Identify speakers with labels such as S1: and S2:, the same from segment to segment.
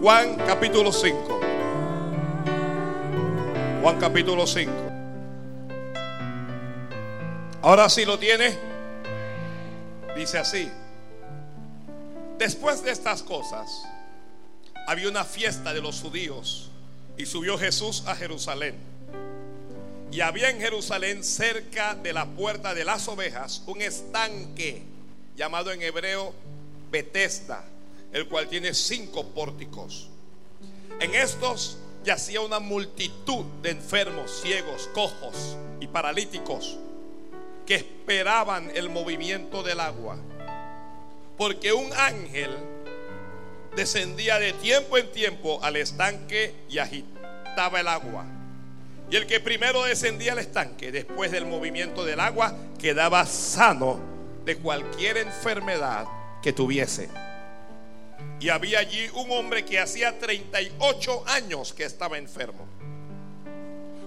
S1: Juan capítulo 5. Juan capítulo 5. Ahora sí lo tiene. Dice así. Después de estas cosas, había una fiesta de los judíos y subió Jesús a Jerusalén. Y había en Jerusalén, cerca de la puerta de las ovejas, un estanque llamado en hebreo Betesda, el cual tiene cinco pórticos. En estos yacía una multitud de enfermos, ciegos, cojos y paralíticos que esperaban el movimiento del agua. Porque un ángel descendía de tiempo en tiempo al estanque y agitaba el agua. Y el que primero descendía al estanque, después del movimiento del agua, quedaba sano de cualquier enfermedad que tuviese. Y había allí un hombre que hacía 38 años que estaba enfermo.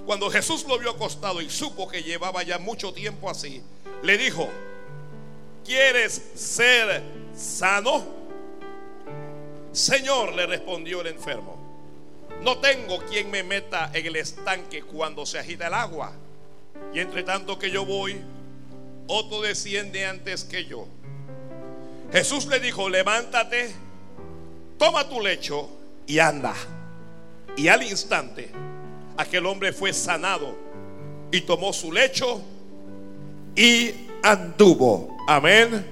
S1: Cuando Jesús lo vio acostado y supo que llevaba ya mucho tiempo así, le dijo, ¿quieres ser sano? Señor, le respondió el enfermo, no tengo quien me meta en el estanque cuando se agita el agua. Y entre tanto que yo voy, otro desciende antes que yo. Jesús le dijo, levántate, toma tu lecho y anda. Y al instante, aquel hombre fue sanado y tomó su lecho y anduvo. Amén.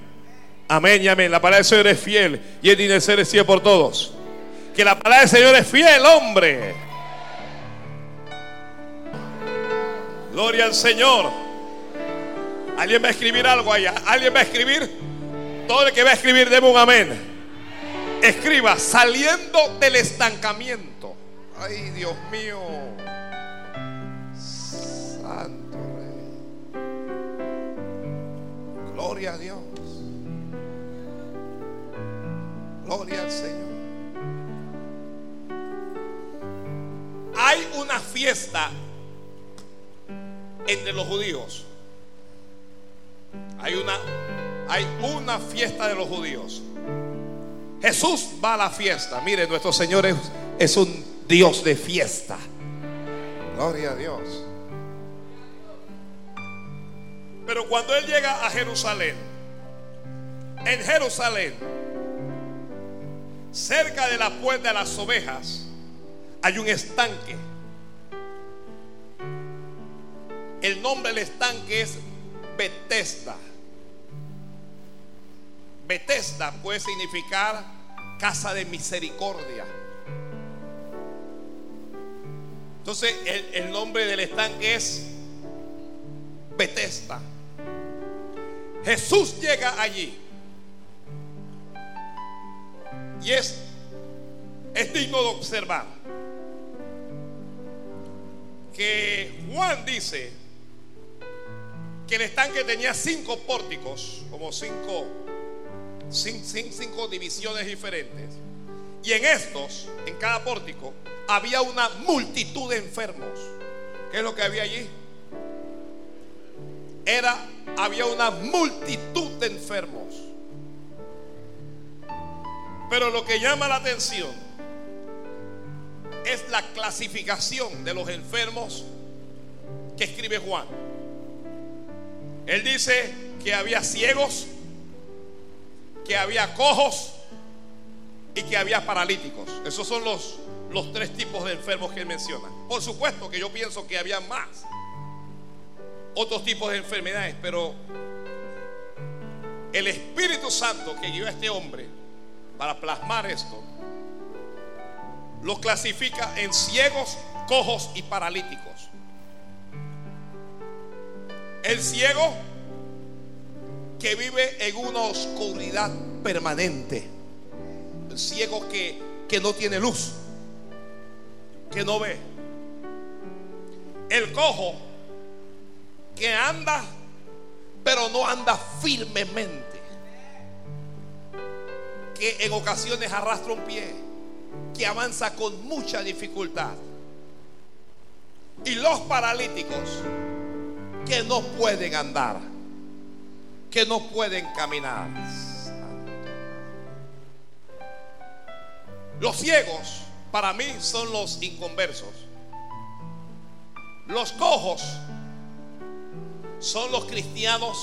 S1: Amén y amén. La palabra del Señor es fiel y el dinero es fiel por todos. Que la palabra del Señor es fiel, hombre. Gloria al Señor. ¿Alguien va a escribir algo allá? ¿Alguien va a escribir? Todo el que va a escribir, debe un amén. Escriba, saliendo del estancamiento. Ay, Dios mío. Santo Rey. Gloria a Dios. Gloria al Señor. Hay una fiesta entre los judíos. Hay una, hay una fiesta de los judíos. Jesús va a la fiesta. Mire, nuestro Señor es, es un Dios de fiesta. Gloria a Dios. Pero cuando Él llega a Jerusalén, en Jerusalén, cerca de la puerta de las ovejas, hay un estanque. El nombre del estanque es Betesda. Betesda puede significar casa de misericordia. Entonces el, el nombre del estanque es Betesda. Jesús llega allí. Y es, es digno de observar que Juan dice que el estanque tenía cinco pórticos, como cinco, cinco, divisiones diferentes. Y en estos, en cada pórtico, había una multitud de enfermos. ¿Qué es lo que había allí? Era, había una multitud de enfermos. Pero lo que llama la atención es la clasificación de los enfermos que escribe Juan. Él dice que había ciegos, que había cojos y que había paralíticos. Esos son los, los tres tipos de enfermos que él menciona. Por supuesto que yo pienso que había más otros tipos de enfermedades, pero el Espíritu Santo que guió a este hombre para plasmar esto, los clasifica en ciegos, cojos y paralíticos. El ciego que vive en una oscuridad permanente. El ciego que, que no tiene luz, que no ve. El cojo que anda, pero no anda firmemente. Que en ocasiones arrastra un pie, que avanza con mucha dificultad. Y los paralíticos que no pueden andar, que no pueden caminar. Los ciegos para mí son los inconversos. Los cojos son los cristianos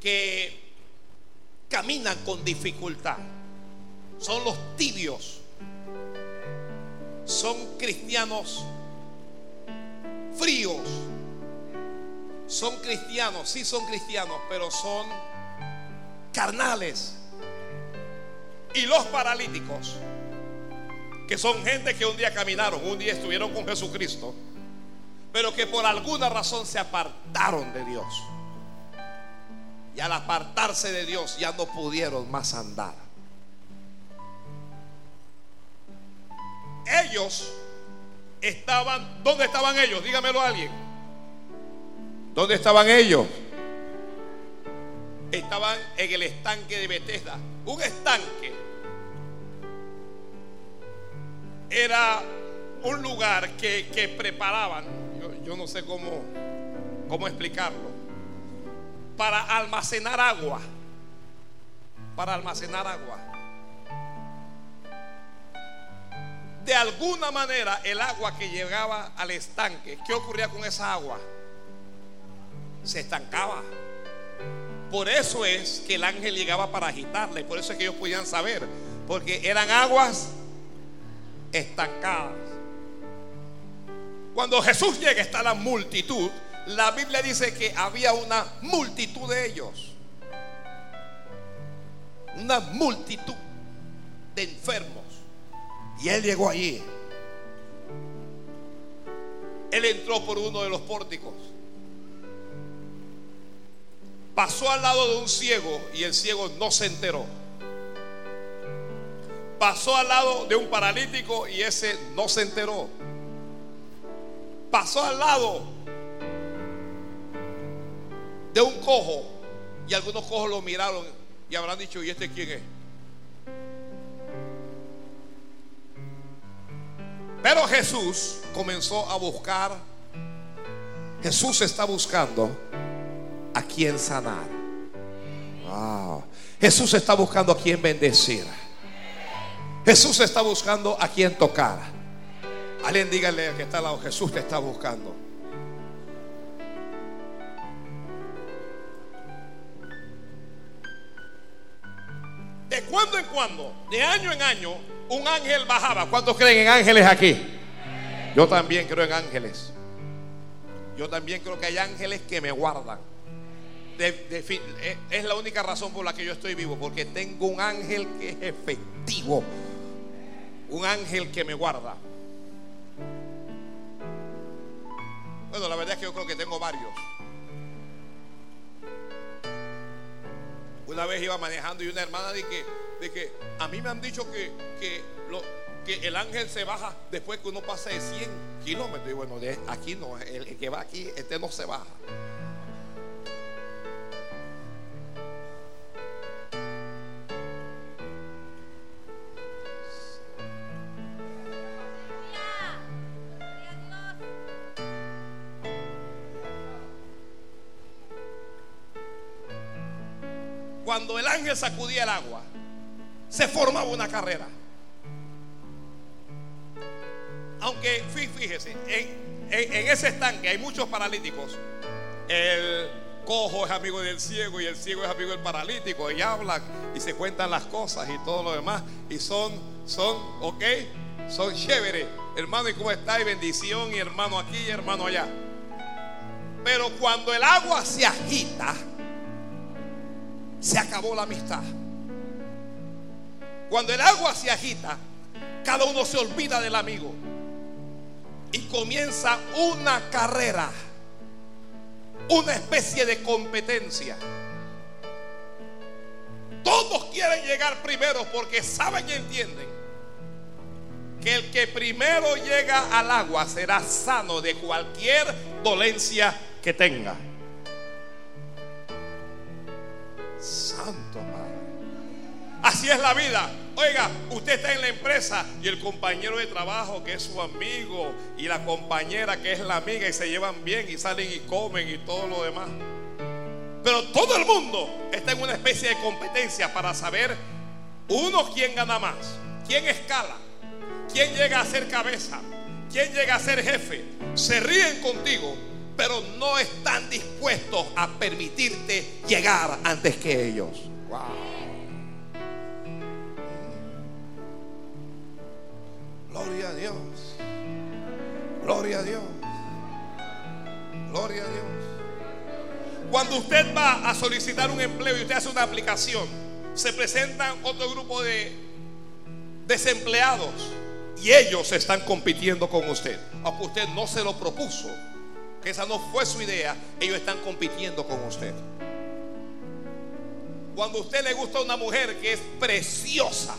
S1: que caminan con dificultad. Son los tibios. Son cristianos fríos. Son cristianos, sí son cristianos, pero son carnales. Y los paralíticos, que son gente que un día caminaron, un día estuvieron con Jesucristo, pero que por alguna razón se apartaron de Dios. Y al apartarse de Dios ya no pudieron más andar. Ellos estaban, ¿dónde estaban ellos? Dígamelo a alguien. ¿Dónde estaban ellos? Estaban en el estanque de Bethesda. Un estanque era un lugar que, preparaban, yo, yo, no sé cómo, cómo explicarlo, para almacenar agua. Para almacenar agua. De alguna manera el agua que llegaba al estanque, ¿qué ocurría con esa agua? Se estancaba. Por eso es que el ángel llegaba para agitarla y por eso es que ellos podían saber, porque eran aguas estancadas. Cuando Jesús llega está la multitud, la Biblia dice que había una multitud de ellos. Una multitud de enfermos. Y él llegó allí. Él entró por uno de los pórticos. Pasó al lado de un ciego y el ciego no se enteró. Pasó al lado de un paralítico y ese no se enteró. Pasó al lado de un cojo y algunos cojos lo miraron y habrán dicho, ¿y este quién es? Pero Jesús comenzó a buscar, Jesús está buscando a quien sanar. Jesús está buscando a quien bendecir. Jesús está buscando a quien tocar. Alguien dígale que está al lado, Jesús te está buscando. De cuando en cuando, de año en año, un ángel bajaba. ¿Cuántos creen en ángeles aquí? Yo también creo en ángeles. Yo también creo que hay ángeles que me guardan. Eh, es la única razón por la que yo estoy vivo, porque tengo un ángel que es efectivo. Un ángel que me guarda. Bueno, la verdad es que yo creo que tengo varios. Una vez iba manejando y una hermana de que, de que a mí me han dicho que, que, que el ángel se baja después que uno pasa de 100 kilómetros. Y bueno, de aquí no, el que va aquí, este no se baja. El ángel sacudía el agua, se formaba una carrera. Aunque, fíjese, en, ese estanque hay muchos paralíticos. El cojo es amigo del ciego y el ciego es amigo del paralítico. Y hablan y se cuentan las cosas y todo lo demás. Y son, son, ok, son chéveres. Hermano, ¿y cómo está? Y bendición, y hermano aquí y hermano allá. Pero cuando el agua se agita, se acabó la amistad. Cuando el agua se agita, cada uno se olvida del amigo y comienza una carrera, una especie de competencia. Todos quieren llegar primero porque saben y entienden que el que primero llega al agua será sano de cualquier dolencia que tenga. Santo Padre. Así es la vida. Oiga, usted está en la empresa y el compañero de trabajo que es su amigo y la compañera que es la amiga y se llevan bien y salen y comen y todo lo demás. Pero todo el mundo está en una especie de competencia para saber Uno, ¿quién gana más? ¿Quién escala? ¿Quién llega a ser cabeza? ¿Quién llega a ser jefe? Se ríen contigo, pero no están dispuestos a permitirte llegar antes que ellos. Gloria a Dios. Gloria a Dios. Gloria a Dios. Cuando usted va a solicitar un empleo y usted hace una aplicación, se presentan otro grupo de desempleados y ellos están compitiendo con usted. Aunque usted no se lo propuso, que esa no fue su idea, ellos están compitiendo con usted. Cuando a usted le gusta una mujer que es preciosa,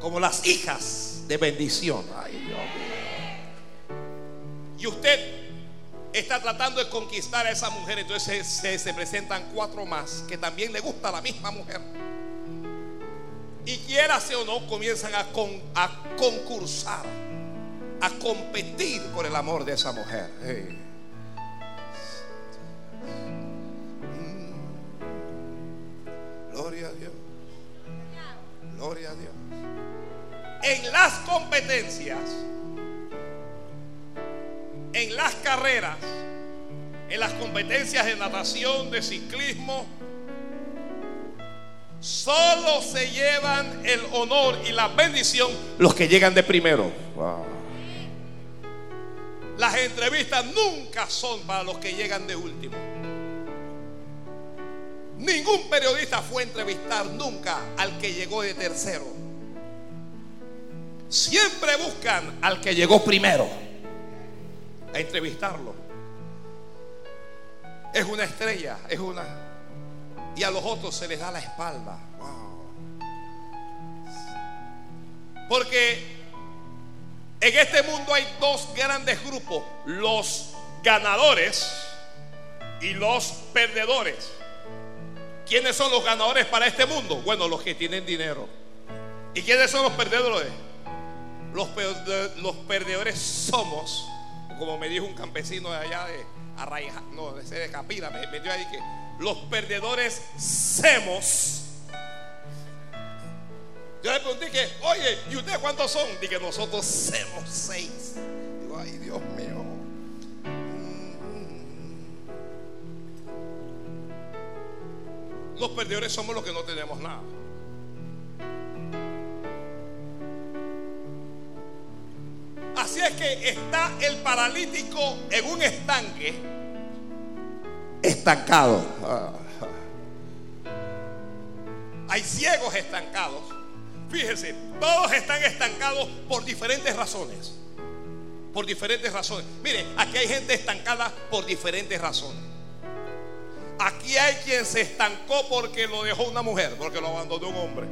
S1: como las hijas de bendición, ay Dios mío. Y usted está tratando de conquistar a esa mujer, entonces se, presentan cuatro más que también le gusta a la misma mujer. Y quiera o no, comienzan a, a concursar, a competir por el amor de esa mujer. Mm. Gloria a Dios. Gloria a Dios. En las competencias en las carreras, en las competencias de natación, de ciclismo, solo se llevan el honor y la bendición los que llegan de primero. Las entrevistas nunca son para los que llegan de último. Ningún periodista fue a entrevistar nunca al que llegó de tercero. Siempre buscan al que llegó primero a entrevistarlo. Es una estrella, es una... Y a los otros se les da la espalda. Porque en este mundo hay dos grandes grupos, los ganadores y los perdedores. ¿Quiénes son los ganadores para este mundo? Bueno, los que tienen dinero. ¿Y quiénes son los perdedores? Los, perdedores somos como me dijo un campesino de allá de Arraija, no, de, Capira, me metió ahí que los perdedores semos. Yo le pregunté que, oye, ¿y ustedes cuántos son? Dije, nosotros somos seis. Digo, ay, Dios mío. Los perdedores somos los que no tenemos nada. Así es que está el paralítico en un estanque estancado. Hay ciegos estancados. Fíjense, todos están estancados por diferentes razones. Por diferentes razones. Mire, aquí hay gente estancada por diferentes razones. Aquí hay quien se estancó porque lo dejó una mujer, porque lo abandonó un hombre.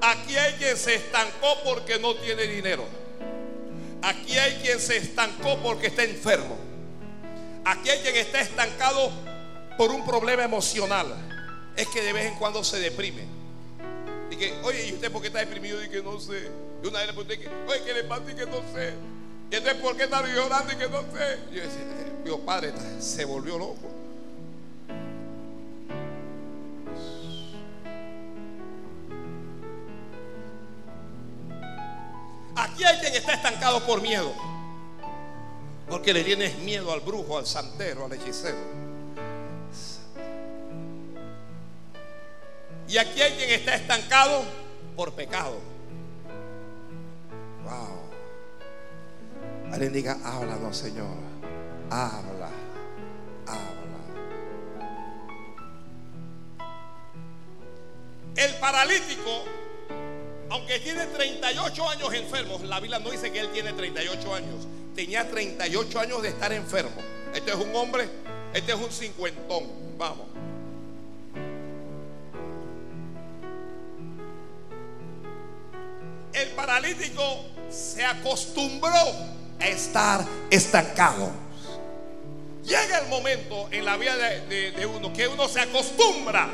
S1: Aquí hay quien se estancó porque no tiene dinero. Aquí hay quien se estancó porque está enfermo. Aquí hay quien está estancado por un problema emocional. Es que de vez en cuando se deprime. Y que, oye, ¿y usted por qué está deprimido? Y que no sé. Y una vez le pregunté, oye, ¿qué le pasa? Y que no sé. Y entonces, ¿por qué está llorando? Y que no sé. Y yo decía, Dios padre, se volvió loco. Aquí hay quien está estancado por miedo. Porque le tienes miedo al brujo, al santero, al hechicero. Y aquí hay quien está estancado por pecado. Wow. Alguien diga, háblanos, Señor. Habla, habla. El paralítico aunque tiene 38 años enfermo, la Biblia no dice que él tiene 38 años. Tenía 38 años de estar enfermo. Este es un hombre, este es un cincuentón. Vamos. El paralítico se acostumbró a estar estancado. Llega el momento en la vida de, uno que uno se acostumbra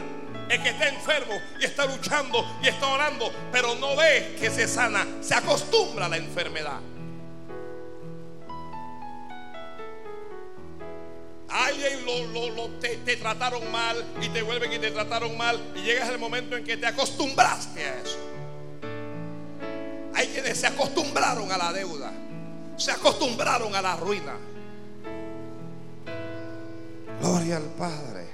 S1: el que está enfermo y está luchando y está orando, pero no ve que se sana, se acostumbra a la enfermedad. Alguien lo, te, te, trataron mal y te vuelven y te trataron mal y llegas el momento en que te acostumbraste a eso. Se acostumbraron a la deuda, se acostumbraron a la ruina. Gloria al Padre.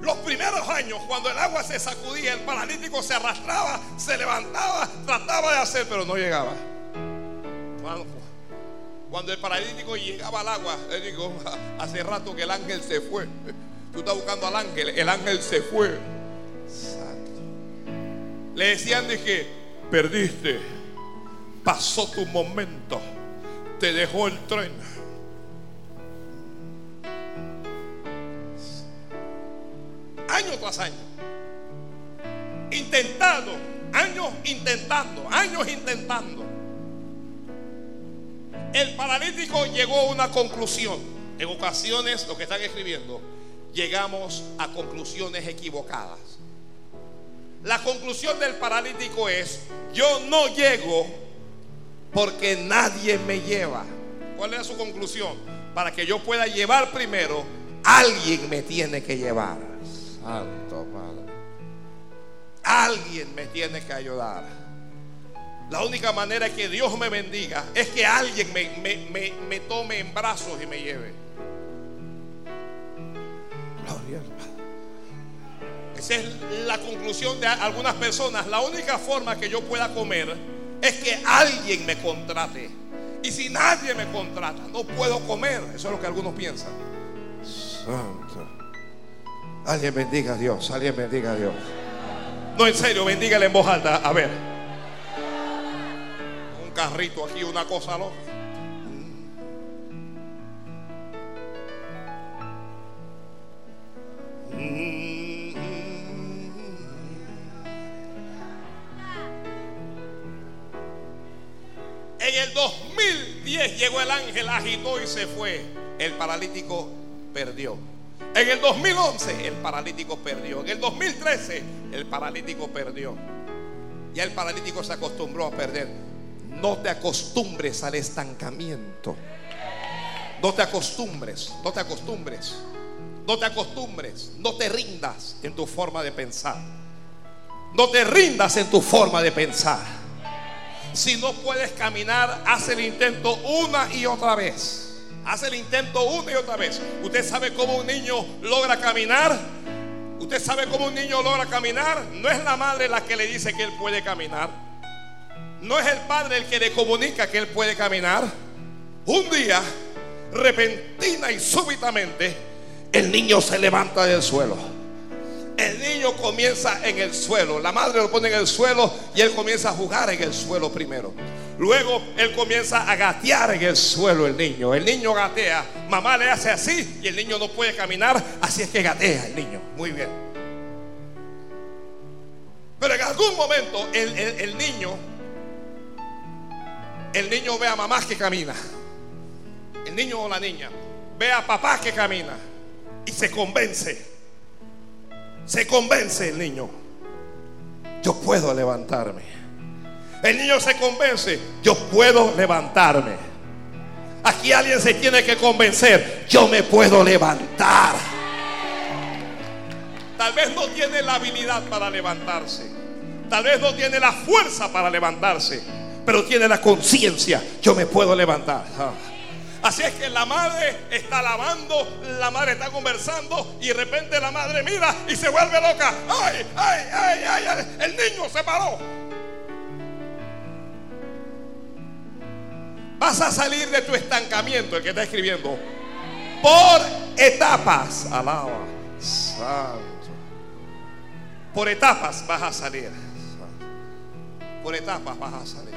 S1: Los primeros años, cuando el agua se sacudía, el paralítico se arrastraba, se levantaba, trataba de hacer, pero no llegaba. Cuando el paralítico llegaba al agua, él dijo, hace rato que el ángel se fue. Tú estás buscando al ángel, el ángel se fue. Le decían de que perdiste, pasó tu momento, te dejó el tren. Año tras año. Intentando, años intentando, años intentando. El paralítico llegó a una conclusión. En ocasiones, lo que están escribiendo, llegamos a conclusiones equivocadas. La conclusión del paralítico es, yo no llego porque nadie me lleva. ¿Cuál era su conclusión? Para que yo pueda llevar primero, alguien me tiene que llevar. Santo Padre. Alguien me tiene que ayudar. La única manera que Dios me bendiga es que alguien me, tome en brazos y me lleve. Gloria Esa es la conclusión de algunas personas. La única forma que yo pueda comer es que alguien me contrate. Y si nadie me contrata, no puedo comer. Eso es lo que algunos piensan. Santo. Alguien bendiga a Dios. Alguien bendiga a Dios. No, en serio, bendígale en voz alta. A ver carrito aquí, una cosa loca. En el 2010 llegó el ángel, agitó y se fue. El paralítico perdió. En el 2011 el paralítico perdió. En el 2013 el paralítico perdió. Ya el paralítico se acostumbró a perder. No te acostumbres al estancamiento. No te acostumbres, no te acostumbres. No te acostumbres, no te rindas en tu forma de pensar. No te rindas en tu forma de pensar. Si no puedes caminar, haz el intento una y otra vez. Haz el intento una y otra vez. ¿Usted sabe cómo un niño logra caminar? ¿Usted sabe cómo un niño logra caminar? No es la madre la que le dice que él puede caminar. No es el padre el que le comunica que él puede caminar. Un día, repentina y súbitamente, el niño se levanta del suelo. El niño comienza en el suelo. La madre lo pone en el suelo y él comienza a jugar en el suelo primero. Luego él comienza a gatear en el suelo el niño. El niño gatea. Mamá le hace así y el niño no puede caminar. Así es que gatea el niño. Muy bien. Pero en algún momento el, el niño el niño ve a mamá que camina. El niño o la niña ve a papá que camina y se convence. Se convence el niño. Yo puedo levantarme. El niño se convence. Yo puedo levantarme. Aquí alguien se tiene que convencer. Yo me puedo levantar. Tal vez no tiene la habilidad para levantarse. Tal vez no tiene la fuerza para levantarse pero tiene la conciencia, yo me puedo levantar. Ah. Así es que la madre está lavando, la madre está conversando y de repente la madre mira y se vuelve loca. ¡Ay, ay, ay, ay! El niño se paró. Vas a salir de tu estancamiento, el que está escribiendo, por etapas. Alaba. Santo. Por etapas vas a salir. Por etapas vas a salir.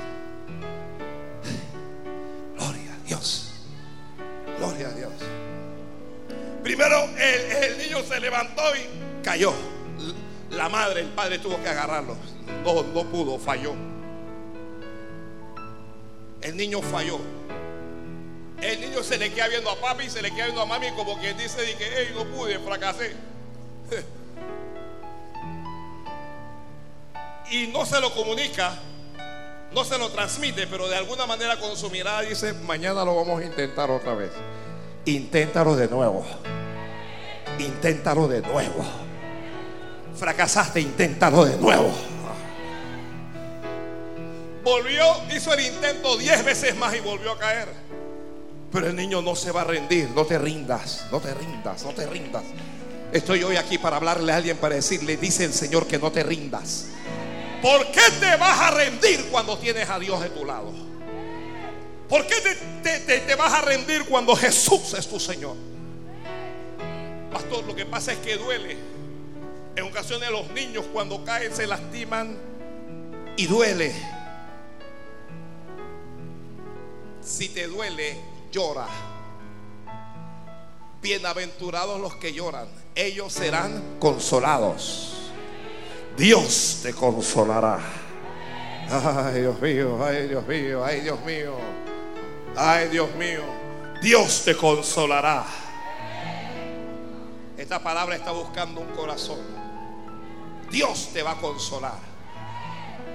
S1: Dios. Gloria a Dios. Primero el, niño se levantó y cayó. La madre, el padre tuvo que agarrarlo. No, no pudo, falló. El niño falló. El niño se le queda viendo a papi, se le queda viendo a mami como quien dice que hey, no pude, fracasé. y no se lo comunica No se lo transmite, pero de alguna manera con su mirada dice, mañana lo vamos a intentar otra vez. Inténtalo de nuevo. Inténtalo de nuevo. Fracasaste, inténtalo de nuevo. Volvió, hizo el intento diez veces más y volvió a caer. Pero el niño no se va a rendir. No te rindas, no te rindas, no te rindas. Estoy hoy aquí para hablarle a alguien, para decirle, dice el Señor que no te rindas. ¿Por qué te vas a rendir cuando tienes a Dios de tu lado? ¿Por qué te, te vas a rendir cuando Jesús es tu Señor? Pastor, lo que pasa es que duele. En ocasiones los niños cuando caen se lastiman y duele. Si te duele, llora. Bienaventurados los que lloran, ellos serán consolados. Dios te consolará. Ay, Dios mío, ay, Dios mío, ay, Dios mío. Ay, Dios mío. Dios te consolará. Esta palabra está buscando un corazón. Dios te va a consolar.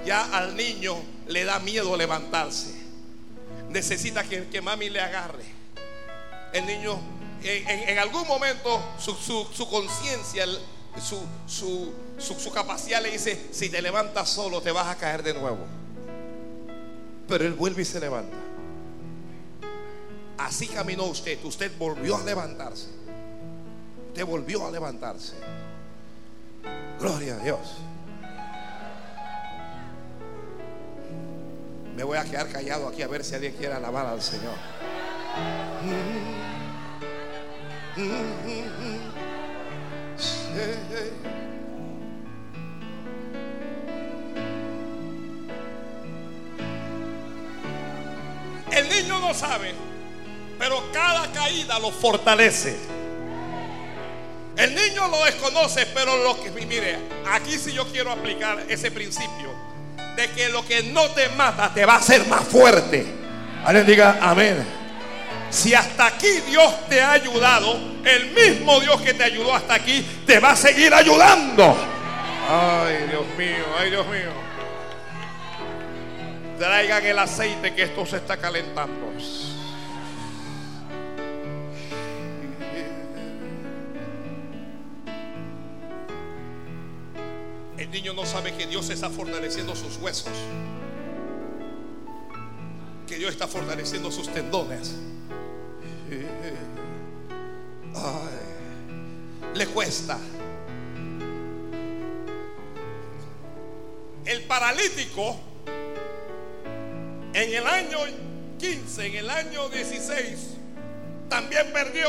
S1: Ya al niño le da miedo levantarse. Necesita que, que mami le agarre. El niño en, algún momento su, conciencia, su, su capacidad le dice, si te levantas solo te vas a caer de nuevo. Pero él vuelve y se levanta. Así caminó usted. Usted volvió a levantarse. Usted volvió a levantarse. Gloria a Dios. Me voy a quedar callado aquí a ver si alguien quiere alabar al Señor. El niño no sabe, pero cada caída lo fortalece. El niño lo desconoce, pero lo que mire, aquí sí yo quiero aplicar ese principio de que lo que no te mata te va a hacer más fuerte. Alguien diga amén. Si hasta aquí Dios te ha ayudado, el mismo Dios que te ayudó hasta aquí te va a seguir ayudando. Ay, Dios mío, ay, Dios mío. Traigan el aceite que esto se está calentando. El niño no sabe que Dios está fortaleciendo sus huesos. Que Dios está fortaleciendo sus tendones. Le cuesta. El paralítico en el año 15, en el año 16, también perdió.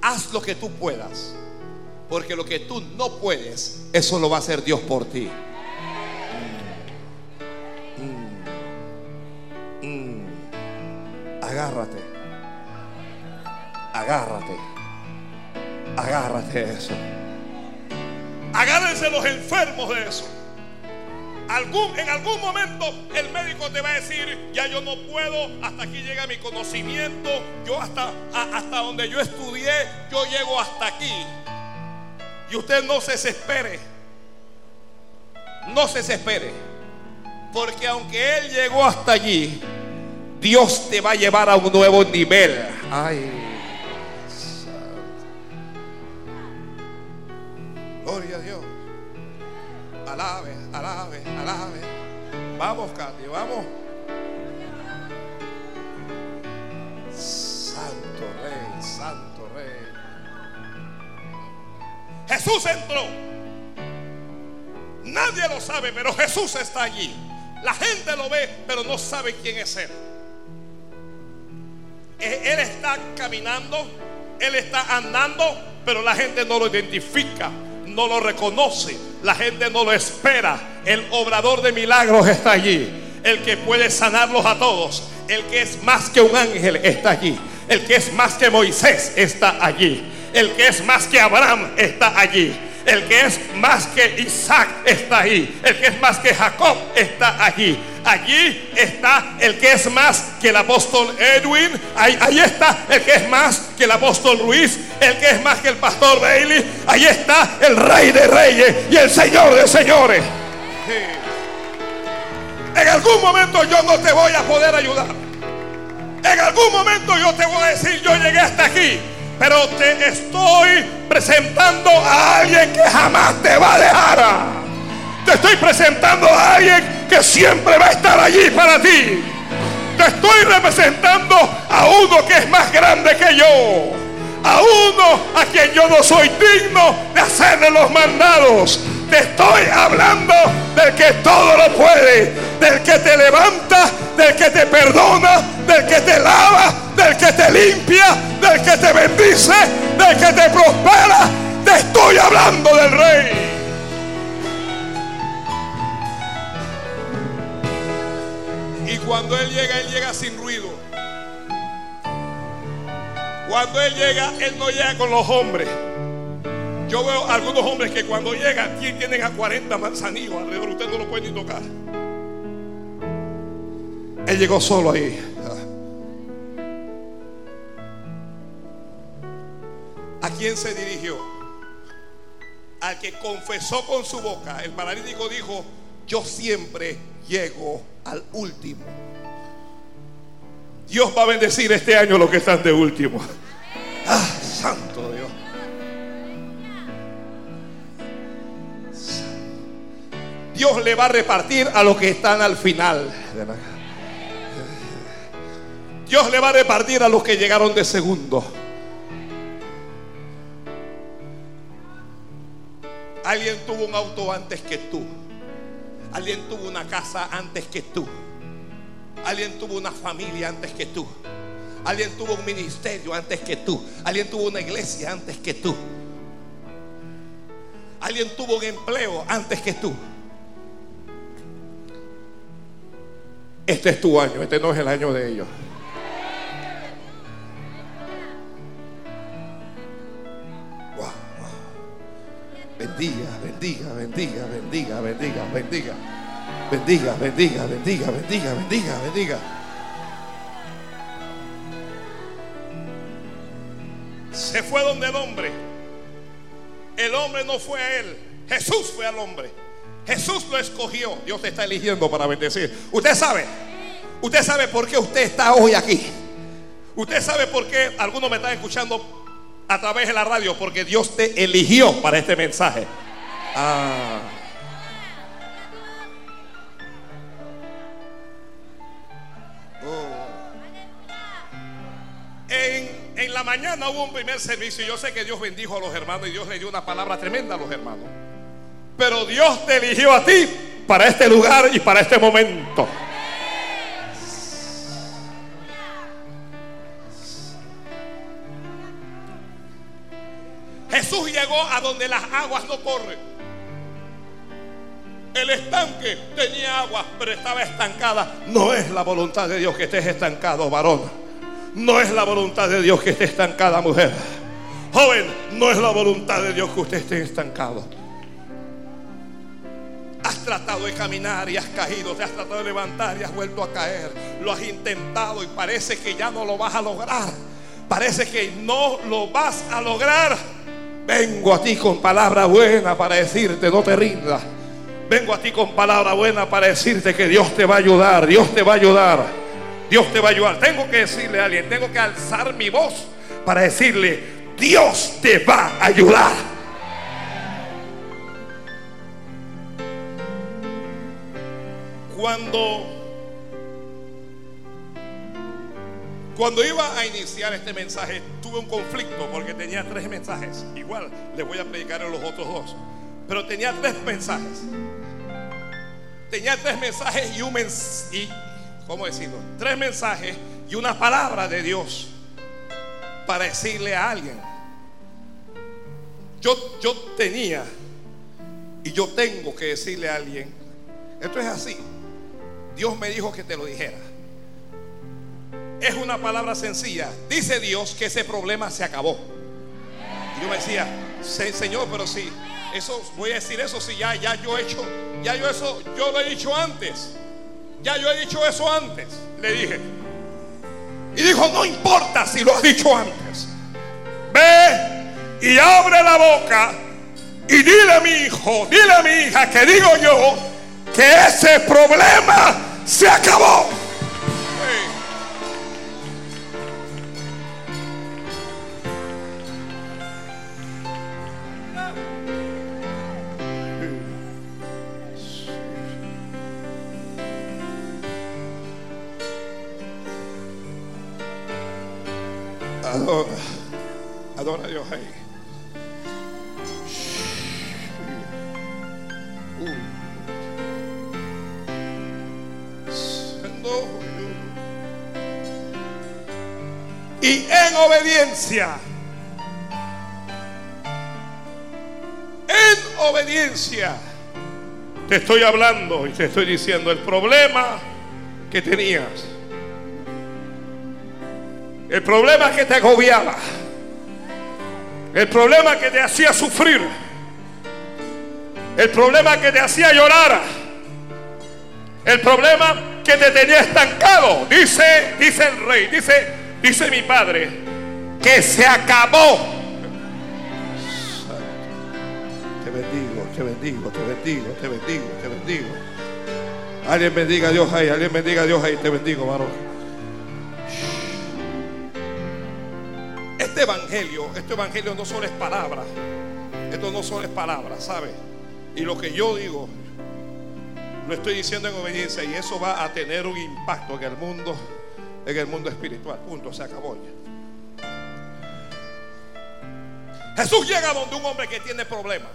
S1: Haz lo que tú puedas, porque lo que tú no puedes, eso lo va a hacer Dios por ti. agárrate. Agárrate. Agárrate de eso. Agárrense los enfermos de eso. Algún, en algún momento el médico te va a decir, ya yo no puedo, hasta aquí llega mi conocimiento, yo hasta, hasta donde yo estudié, yo llego hasta aquí. Y usted no se desespere, no se desespere, porque aunque él llegó hasta allí, Dios te va a llevar a un nuevo nivel. Ay. A Dios. Alabe, alabe, alabe. Vamos, Katy, vamos. Santo Rey, Santo Rey. Jesús entró. Nadie lo sabe, pero Jesús está allí. La gente lo ve, pero no sabe quién es Él. Él está caminando, Él está andando, pero la gente no lo identifica, no lo reconoce, la gente no lo espera. El obrador de milagros está allí, el que puede sanarlos a todos, el que es más que un ángel está allí, el que es más que Moisés está allí, el que es más que Abraham está allí. El que es más que Isaac está ahí. El que es más que Jacob está allí Allí está el que es más que el apóstol Edwin. Ahí, ahí está el que es más que el apóstol Ruiz. El que es más que el pastor Bailey. Ahí está el rey de reyes y el señor de señores. En algún momento yo no te voy a poder ayudar. En algún momento yo te voy a decir, yo llegué hasta aquí. Pero te estoy presentando a alguien que jamás te va a dejar. Te estoy presentando a alguien que siempre va a estar allí para ti. Te estoy representando a uno que es más grande que yo. A uno a quien yo no soy digno de hacerle los mandados. Te estoy hablando del que todo lo puede, del que te levanta, del que te perdona, del que te lava, del que te limpia, del que te bendice, del que te prospera. Te estoy hablando del rey. Y cuando Él llega, Él llega sin ruido. Cuando Él llega, Él no llega con los hombres. Yo veo algunos hombres que cuando llegan tienen a 40 manzanillos alrededor, usted no lo puede ni tocar. Él llegó solo ahí. ¿A quién se dirigió? Al que confesó con su boca. El paralítico dijo, yo siempre llego al último. Dios va a bendecir este año los que están de último. Ah, santo Dios. Le va a repartir a los que están al final. Dios le va a repartir a los que llegaron de segundo. Alguien tuvo un auto antes que tú. Alguien tuvo una casa antes que tú. Alguien tuvo una familia antes que tú. Alguien tuvo un ministerio antes que tú. Alguien tuvo una iglesia antes que tú. Alguien tuvo un empleo antes que tú. Este es tu año, este no es el año de ellos. Wow, Bendiga, bendiga, bendiga, bendiga, bendiga, bendiga. Bendiga, bendiga, bendiga, bendiga, bendiga, bendiga. Se fue donde el hombre. El hombre no fue a él. Jesús fue al hombre. Jesús lo escogió. Dios te está eligiendo para bendecir. Usted sabe. Usted sabe por qué usted está hoy aquí. Usted sabe por qué algunos me están escuchando a través de la radio. Porque Dios te eligió para este mensaje. Ah. En, en la mañana hubo un primer servicio. Yo sé que Dios bendijo a los hermanos y Dios le dio una palabra tremenda a los hermanos. Pero Dios te eligió a ti para este lugar y para este momento. Jesús llegó a donde las aguas no corren. El estanque tenía agua, pero estaba estancada. No es la voluntad de Dios que estés estancado, varón. No es la voluntad de Dios que esté estancada, mujer. Joven, no es la voluntad de Dios que usted esté estancado. Has tratado de caminar y has caído, te has tratado de levantar y has vuelto a caer. Lo has intentado y parece que ya no lo vas a lograr. Parece que no lo vas a lograr. Vengo a ti con palabra buena para decirte, no te rindas. Vengo a ti con palabra buena para decirte que Dios te va a ayudar, Dios te va a ayudar, Dios te va a ayudar. Tengo que decirle a alguien, tengo que alzar mi voz para decirle, Dios te va a ayudar. Cuando cuando iba a iniciar este mensaje tuve un conflicto porque tenía tres mensajes. Igual les voy a predicar en los otros dos, pero tenía tres mensajes. Tenía tres mensajes y un mensaje ¿cómo decirlo? Tres mensajes y una palabra de Dios para decirle a alguien. Yo, yo tenía y yo tengo que decirle a alguien, esto es así. Dios me dijo que te lo dijera. Es una palabra sencilla. Dice Dios que ese problema se acabó. Y yo me decía, Señor, pero si eso, voy a decir eso, si ya, ya yo he hecho, ya yo eso, yo lo he dicho antes. Ya yo he dicho eso antes, le dije. Y dijo, no importa si lo has dicho antes. Ve y abre la boca y dile a mi hijo, dile a mi hija que digo yo que ese problema se acabó. En obediencia, te estoy hablando y te estoy diciendo el problema que tenías el problema que te agobiaba. El problema que te hacía sufrir. El problema que te hacía llorar. El problema que te tenía estancado. Dice, dice el rey, dice, dice mi padre, que se acabó. Te bendigo, te bendigo, te bendigo, te bendigo, te bendigo. Alguien bendiga a Dios ahí, alguien bendiga a Dios ahí, te bendigo, varón. Este evangelio, este evangelio no solo es palabras. Esto no solo es palabras, ¿sabe? Y lo que yo digo, lo estoy diciendo en obediencia y eso va a tener un impacto en el mundo, en el mundo espiritual. Punto, se acabó ya. Jesús llega donde un hombre que tiene problemas.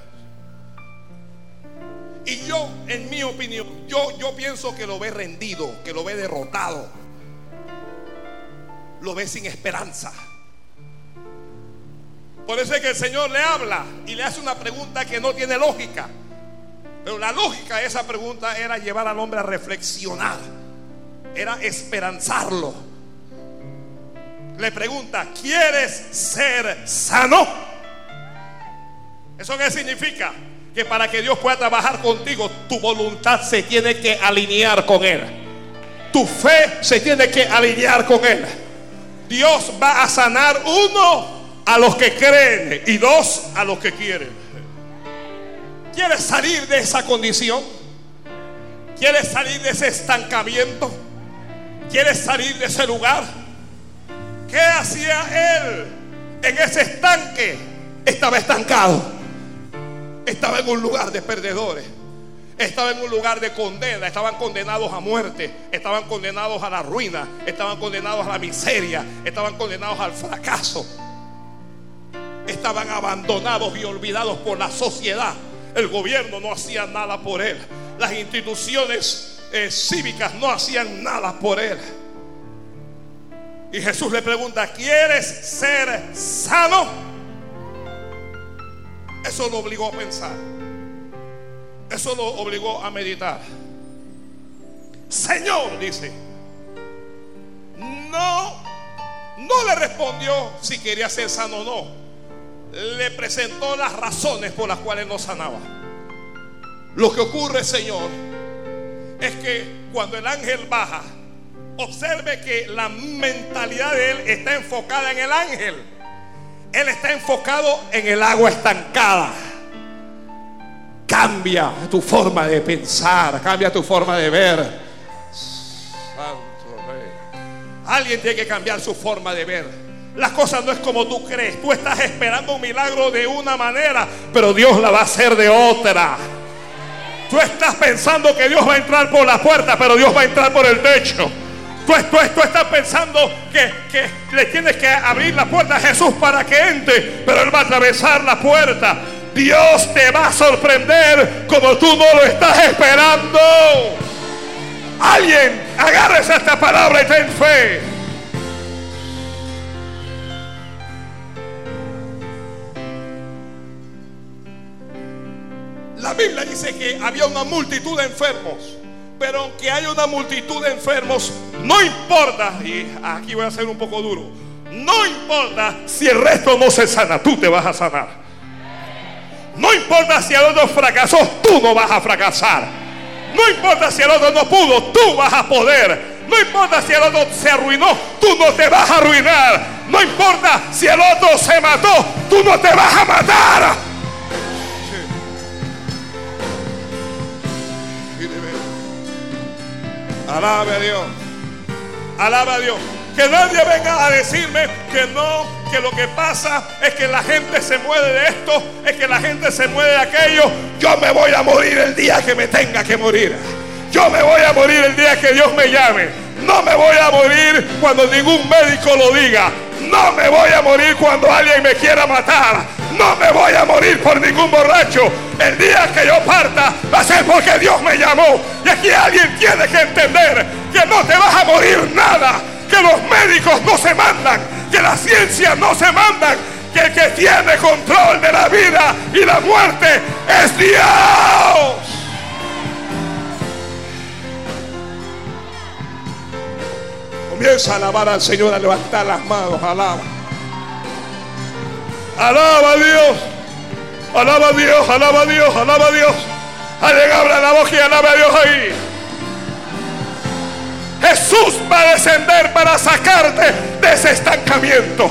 S1: Y yo, en mi opinión, yo, yo pienso que lo ve rendido, que lo ve derrotado. Lo ve sin esperanza. Por eso es que el Señor le habla y le hace una pregunta que no tiene lógica. Pero la lógica de esa pregunta era llevar al hombre a reflexionar. Era esperanzarlo. Le pregunta, ¿quieres ser sano? ¿Eso qué significa? Que para que Dios pueda trabajar contigo, tu voluntad se tiene que alinear con Él. Tu fe se tiene que alinear con Él. Dios va a sanar uno a los que creen y dos a los que quieren. ¿Quieres salir de esa condición? ¿Quieres salir de ese estancamiento? ¿Quieres salir de ese lugar? ¿Qué hacía él en ese estanque? Estaba estancado. Estaba en un lugar de perdedores. Estaba en un lugar de condena. Estaban condenados a muerte. Estaban condenados a la ruina. Estaban condenados a la miseria. Estaban condenados al fracaso estaban abandonados y olvidados por la sociedad. El gobierno no hacía nada por él. Las instituciones eh, cívicas no hacían nada por él. Y Jesús le pregunta, ¿quieres ser sano? Eso lo obligó a pensar. Eso lo obligó a meditar. Señor, dice, no, no le respondió si quería ser sano o no le presentó las razones por las cuales no sanaba. Lo que ocurre, Señor, es que cuando el ángel baja, observe que la mentalidad de él está enfocada en el ángel. Él está enfocado en el agua estancada. Cambia tu forma de pensar, cambia tu forma de ver. Santo. Alguien tiene que cambiar su forma de ver. Las cosas no es como tú crees. Tú estás esperando un milagro de una manera, pero Dios la va a hacer de otra. Tú estás pensando que Dios va a entrar por la puerta, pero Dios va a entrar por el techo. Tú, tú, estás pensando que, que, le tienes que abrir la puerta a Jesús para que entre, pero Él va a atravesar la puerta. Dios te va a sorprender como tú no lo estás esperando. Alguien, agárrese esta palabra y ten fe. La Biblia dice que había una multitud de enfermos. Pero aunque hay una multitud de enfermos, no importa, y aquí voy a ser un poco duro, no importa si el resto no se sana, tú te vas a sanar. No importa si el otro fracasó, tú no vas a fracasar. No importa si el otro no pudo, tú vas a poder. No importa si el otro se arruinó, tú no te vas a arruinar. No importa si el otro se mató, tú no te vas a matar. Alabe a Dios. Alaba a Dios. Que nadie venga a decirme que no, que lo que pasa es que la gente se mueve de esto, es que la gente se mueve de aquello. Yo me voy a morir el día que me tenga que morir. Yo me voy a morir el día que Dios me llame. No me voy a morir cuando ningún médico lo diga. No me voy a morir cuando alguien me quiera matar. No me voy a morir por ningún borracho. El día que yo parta va a ser porque Dios me llamó. Y aquí alguien tiene que entender que no te vas a morir nada. Que los médicos no se mandan. Que la ciencia no se mandan. Que el que tiene control de la vida y la muerte es Dios. Comienza a alabar al Señor, a levantar las manos, alaba. Alaba a Dios. Alaba a Dios, alaba a Dios, alaba a Dios. Abra la boca y alaba a Dios ahí. Jesús va a descender para sacarte de ese estancamiento.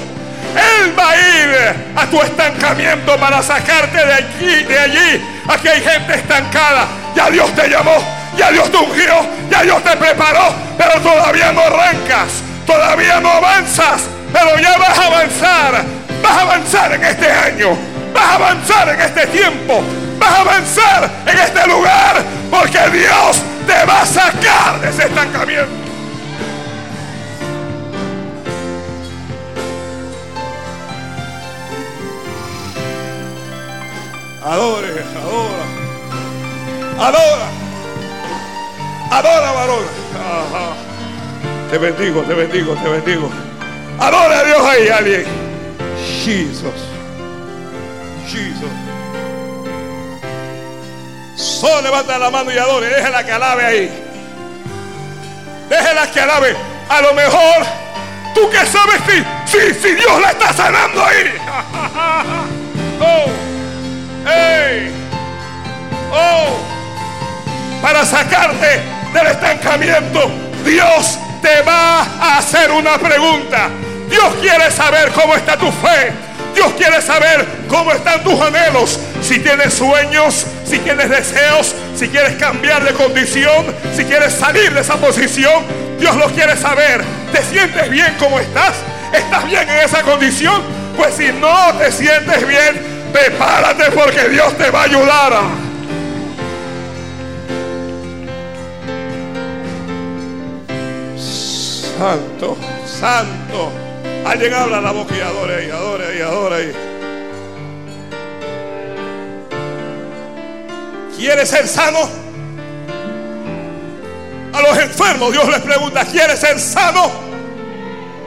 S1: Él va a ir a tu estancamiento para sacarte de aquí, de allí. Aquí hay gente estancada. Ya Dios te llamó, ya Dios te ungió, ya Dios te preparó, pero todavía no arrancas, todavía no avanzas, pero ya vas a avanzar. Vas a avanzar en este año, vas a avanzar en este tiempo, vas a avanzar en este lugar, porque Dios te va a sacar de ese estancamiento. Adore, adora. Adora. Adora, varón. Te bendigo, te bendigo, te bendigo. Adora a Dios ahí, alguien. Jesus. Jesus. Solo levanta la mano y adore. Déjela que alabe ahí. Déjela que alabe. A lo mejor, tú que sabes si, si, si Dios la está sanando ahí. oh. ¡Ey! ¡Oh! Para sacarte del estancamiento, Dios te va a hacer una pregunta. Dios quiere saber cómo está tu fe. Dios quiere saber cómo están tus anhelos. Si tienes sueños, si tienes deseos, si quieres cambiar de condición, si quieres salir de esa posición, Dios lo quiere saber. ¿Te sientes bien como estás? ¿Estás bien en esa condición? Pues si no te sientes bien, prepárate porque Dios te va a ayudar. Santo, santo. Alguien habla la boca y adore ahí, adore ahí, adore. ¿Quieres ser sano? A los enfermos Dios les pregunta, ¿quieres ser sano?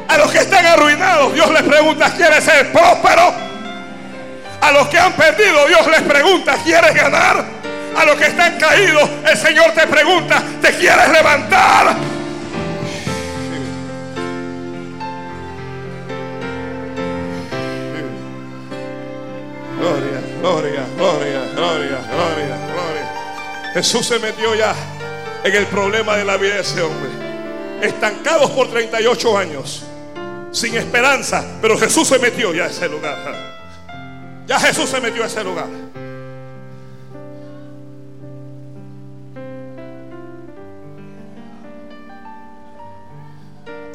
S1: A los que están arruinados Dios les pregunta, ¿quieres ser próspero? A los que han perdido, Dios les pregunta, ¿quieres ganar? A los que están caídos, el Señor te pregunta, ¿te quieres levantar? Gloria, gloria, gloria, gloria, gloria. Jesús se metió ya en el problema de la vida de ese hombre. Estancados por 38 años, sin esperanza, pero Jesús se metió ya a ese lugar. Ya Jesús se metió a ese lugar.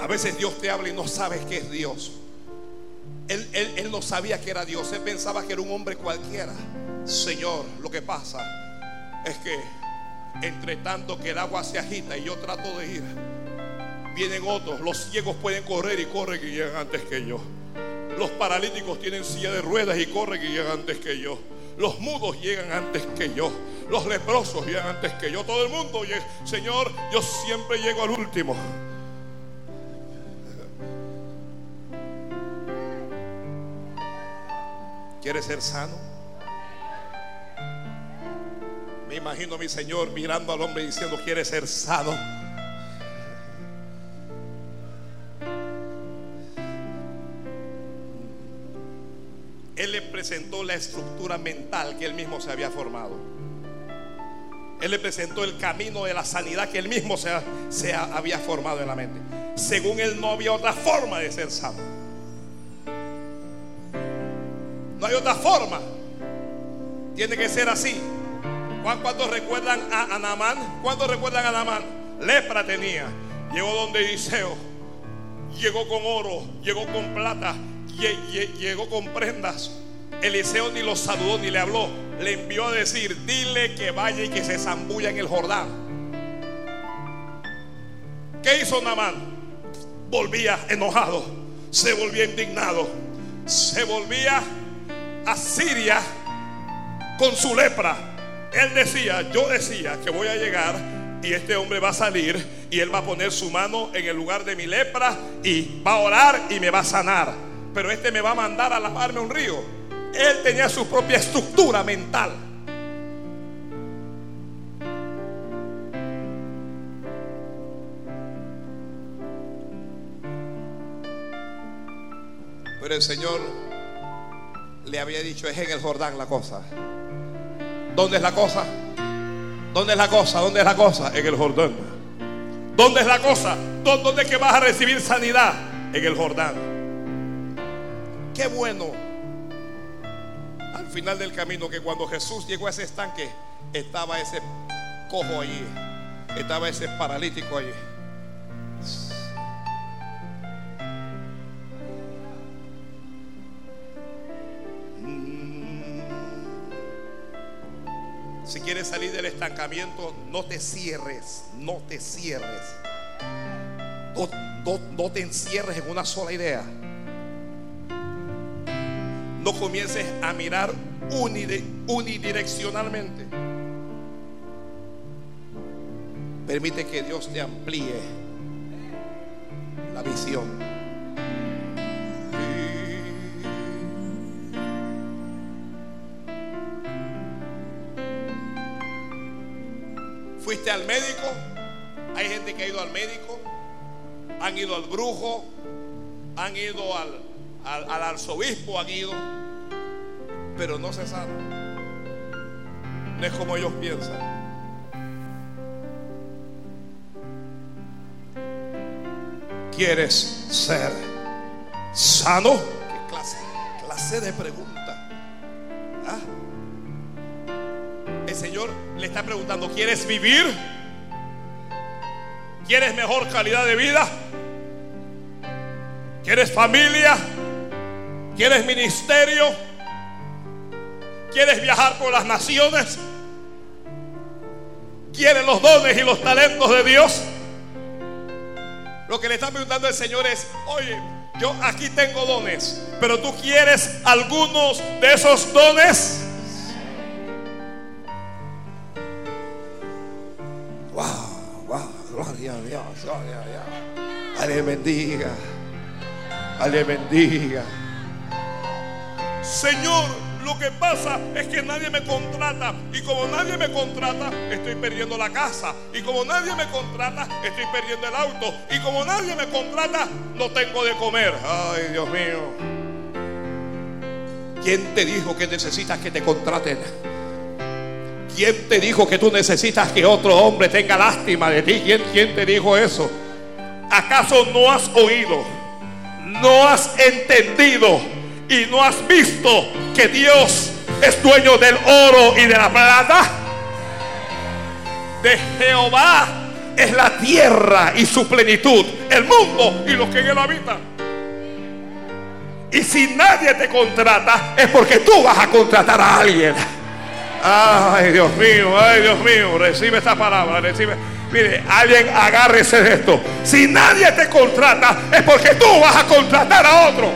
S1: A veces Dios te habla y no sabes que es Dios. Él, él, él, no sabía que era Dios. Él pensaba que era un hombre cualquiera. Señor, lo que pasa es que entre tanto que el agua se agita y yo trato de ir, vienen otros. Los ciegos pueden correr y corren y llegan antes que yo. Los paralíticos tienen silla de ruedas y corren y llegan antes que yo. Los mudos llegan antes que yo. Los leprosos llegan antes que yo. Todo el mundo. Señor, yo siempre llego al último. ¿Quieres ser sano? Me imagino a mi Señor mirando al hombre diciendo, ¿quieres ser sano? Él le presentó la estructura mental que él mismo se había formado. Él le presentó el camino de la sanidad que él mismo se, se había formado en la mente. Según él no había otra forma de ser sano. No hay otra forma. Tiene que ser así. ¿Cuántos recuerdan a Anamán? ¿Cuántos recuerdan a Anamán? Lepra tenía. Llegó donde Eliseo. Llegó con oro, llegó con plata, llegó con prendas. Eliseo ni lo saludó ni le habló. Le envió a decir, dile que vaya y que se zambulla en el Jordán. ¿Qué hizo Namán? Volvía enojado, se volvía indignado, se volvía a Siria con su lepra. Él decía, yo decía que voy a llegar y este hombre va a salir y él va a poner su mano en el lugar de mi lepra y va a orar y me va a sanar. Pero este me va a mandar a lavarme un río. Él tenía su propia estructura mental. Pero el Señor le había dicho, es en el Jordán la cosa. ¿Dónde es la cosa? ¿Dónde es la cosa? ¿Dónde es la cosa? En el Jordán. ¿Dónde es la cosa? ¿Dónde es que vas a recibir sanidad? En el Jordán. Qué bueno. Al final del camino que cuando Jesús llegó a ese estanque, estaba ese cojo allí. Estaba ese paralítico allí. Si quieres salir del estancamiento, no te cierres, no te cierres. No, te encierres en una sola idea. No comiences a mirar unidireccionalmente. Permite que Dios te amplíe la visión. Fuiste al médico. Hay gente que ha ido al médico. Han ido al brujo. Han ido al, al, arzobispo. Han ido. Pero no se sabe. No es como ellos piensan. ¿Quieres ser sano? ¿Qué clase, clase de pregunta? El Señor le está preguntando, ¿quieres vivir? ¿Quieres mejor calidad de vida? ¿Quieres familia? ¿Quieres ministerio? ¿Quieres viajar por las naciones? ¿Quieres los dones y los talentos de Dios? Lo que le está preguntando el Señor es, oye, yo aquí tengo dones, pero tú quieres algunos de esos dones? Gloria a Dios, gloria a Dios. Ale bendiga. Ale bendiga. Señor, lo que pasa es que nadie me contrata. Y como nadie me contrata, estoy perdiendo la casa. Y como nadie me contrata, estoy perdiendo el auto. Y como nadie me contrata, no tengo de comer. Ay, Dios mío. ¿Quién te dijo que necesitas que te contraten? ¿Quién te dijo que tú necesitas que otro hombre tenga lástima de ti? ¿Quién, quién te dijo eso? ¿Acaso no has oído? ¿No has entendido? ¿Y no has visto que Dios es dueño del oro y de la plata? De Jehová es la tierra y su plenitud, el mundo y los que en él habitan. Y si nadie te contrata, es porque tú vas a contratar a alguien. Ay, Dios mío, ay, Dios mío, recibe esta palabra, recibe. Mire, alguien agárrese de esto. Si nadie te contrata, es porque tú vas a contratar a otros.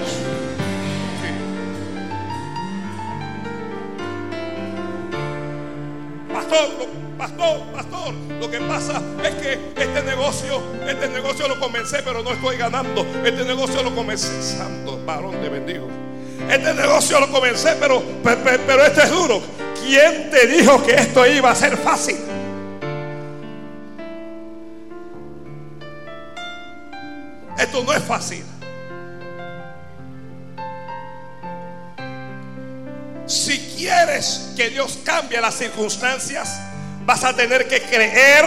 S1: Pastor, pastor, pastor, lo que pasa es que este negocio, este negocio lo comencé, pero no estoy ganando. Este negocio lo comencé, santo varón de bendigo. Este negocio lo comencé, pero, pero, pero este es duro. ¿Quién te dijo que esto iba a ser fácil? Esto no es fácil. Si quieres que Dios cambie las circunstancias, Vas a tener que creer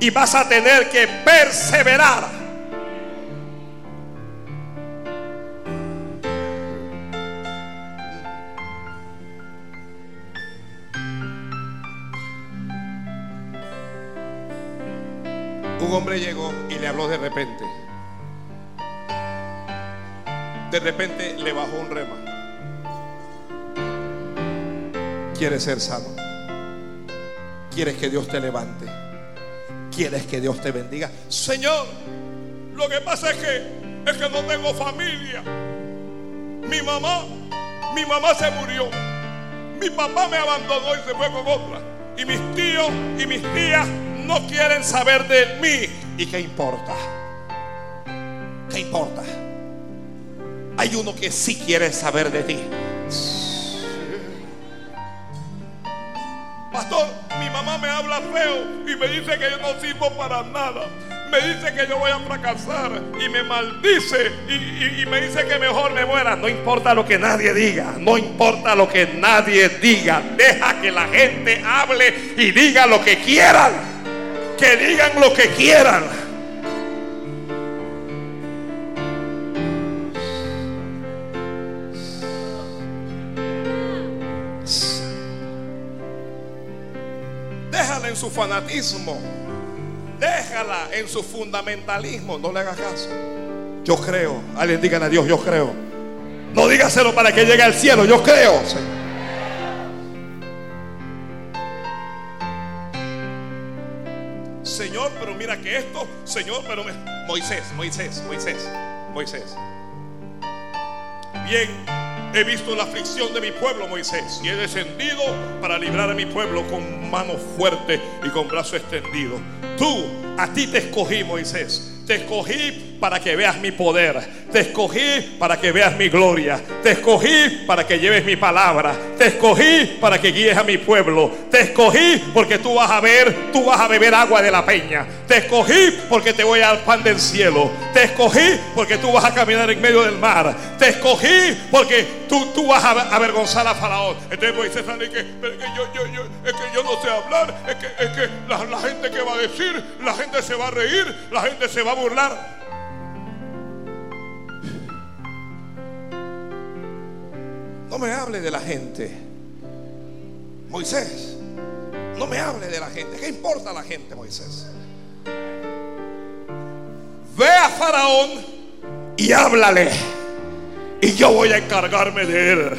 S1: y vas a tener que perseverar. Un hombre llegó y le habló de repente. De repente le bajó un rema. ¿Quieres ser sano? ¿Quieres que Dios te levante? ¿Quieres que Dios te bendiga? Señor, lo que pasa es que es que no tengo familia. Mi mamá, mi mamá se murió. Mi papá me abandonó y se fue con otra. Y mis tíos y mis tías no quieren saber de mí. ¿Y qué importa? ¿Qué importa? Hay uno que sí quiere saber de ti. Pastor, mi mamá me habla feo y me dice que yo no sirvo para nada. Me dice que yo voy a fracasar y me maldice y, y me dice que mejor me muera. No importa lo que nadie diga, no importa lo que nadie diga. Deja que la gente hable y diga lo que quieran. Que digan lo que quieran. Déjala en su fanatismo. Déjala en su fundamentalismo. No le hagas caso. Yo creo. Alguien digan a Dios, yo creo. No dígaselo para que llegue al cielo. Yo creo. Mira que esto, Señor, pero. Moisés, Moisés, Moisés, Moisés. Bien, he visto la aflicción de mi pueblo, Moisés, y he descendido para librar a mi pueblo con mano fuerte y con brazo extendido. Tú, a ti te escogí, Moisés. Te escogí para que veas mi poder. Te escogí para que veas mi gloria. Te escogí para que lleves mi palabra. Te escogí para que guíes a mi pueblo. Te escogí porque tú vas a ver, tú vas a beber agua de la peña. Te escogí porque te voy a dar pan del cielo. Te escogí porque tú vas a caminar en medio del mar. Te escogí porque tú, tú vas a avergonzar a Faraón. Entonces Moisés que, que yo, yo, yo, es que yo no sé hablar. Es que, es que la, la gente que va a decir, la gente se va a reír, la gente se va a burlar. No me hable de la gente. Moisés, no me hable de la gente. ¿Qué importa la gente, Moisés? Ve a Faraón y háblale. Y yo voy a encargarme de él.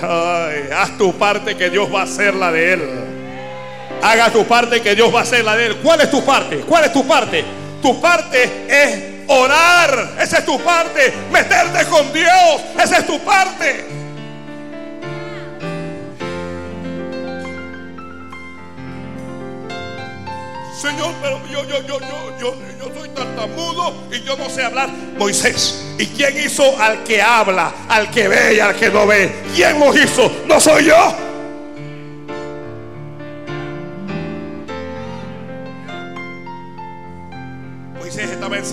S1: Haz tu parte que Dios va a hacer la de él. Haga tu parte que Dios va a hacer la de él. ¿Cuál es tu parte? ¿Cuál es tu parte? Tu parte es orar. Esa es tu parte. Meterte con Dios. Esa es tu parte. Señor, pero yo, yo, yo, yo, yo, yo soy tartamudo y yo no sé hablar. Moisés, ¿y quién hizo al que habla, al que ve y al que no ve? ¿Quién lo hizo? ¿No soy yo?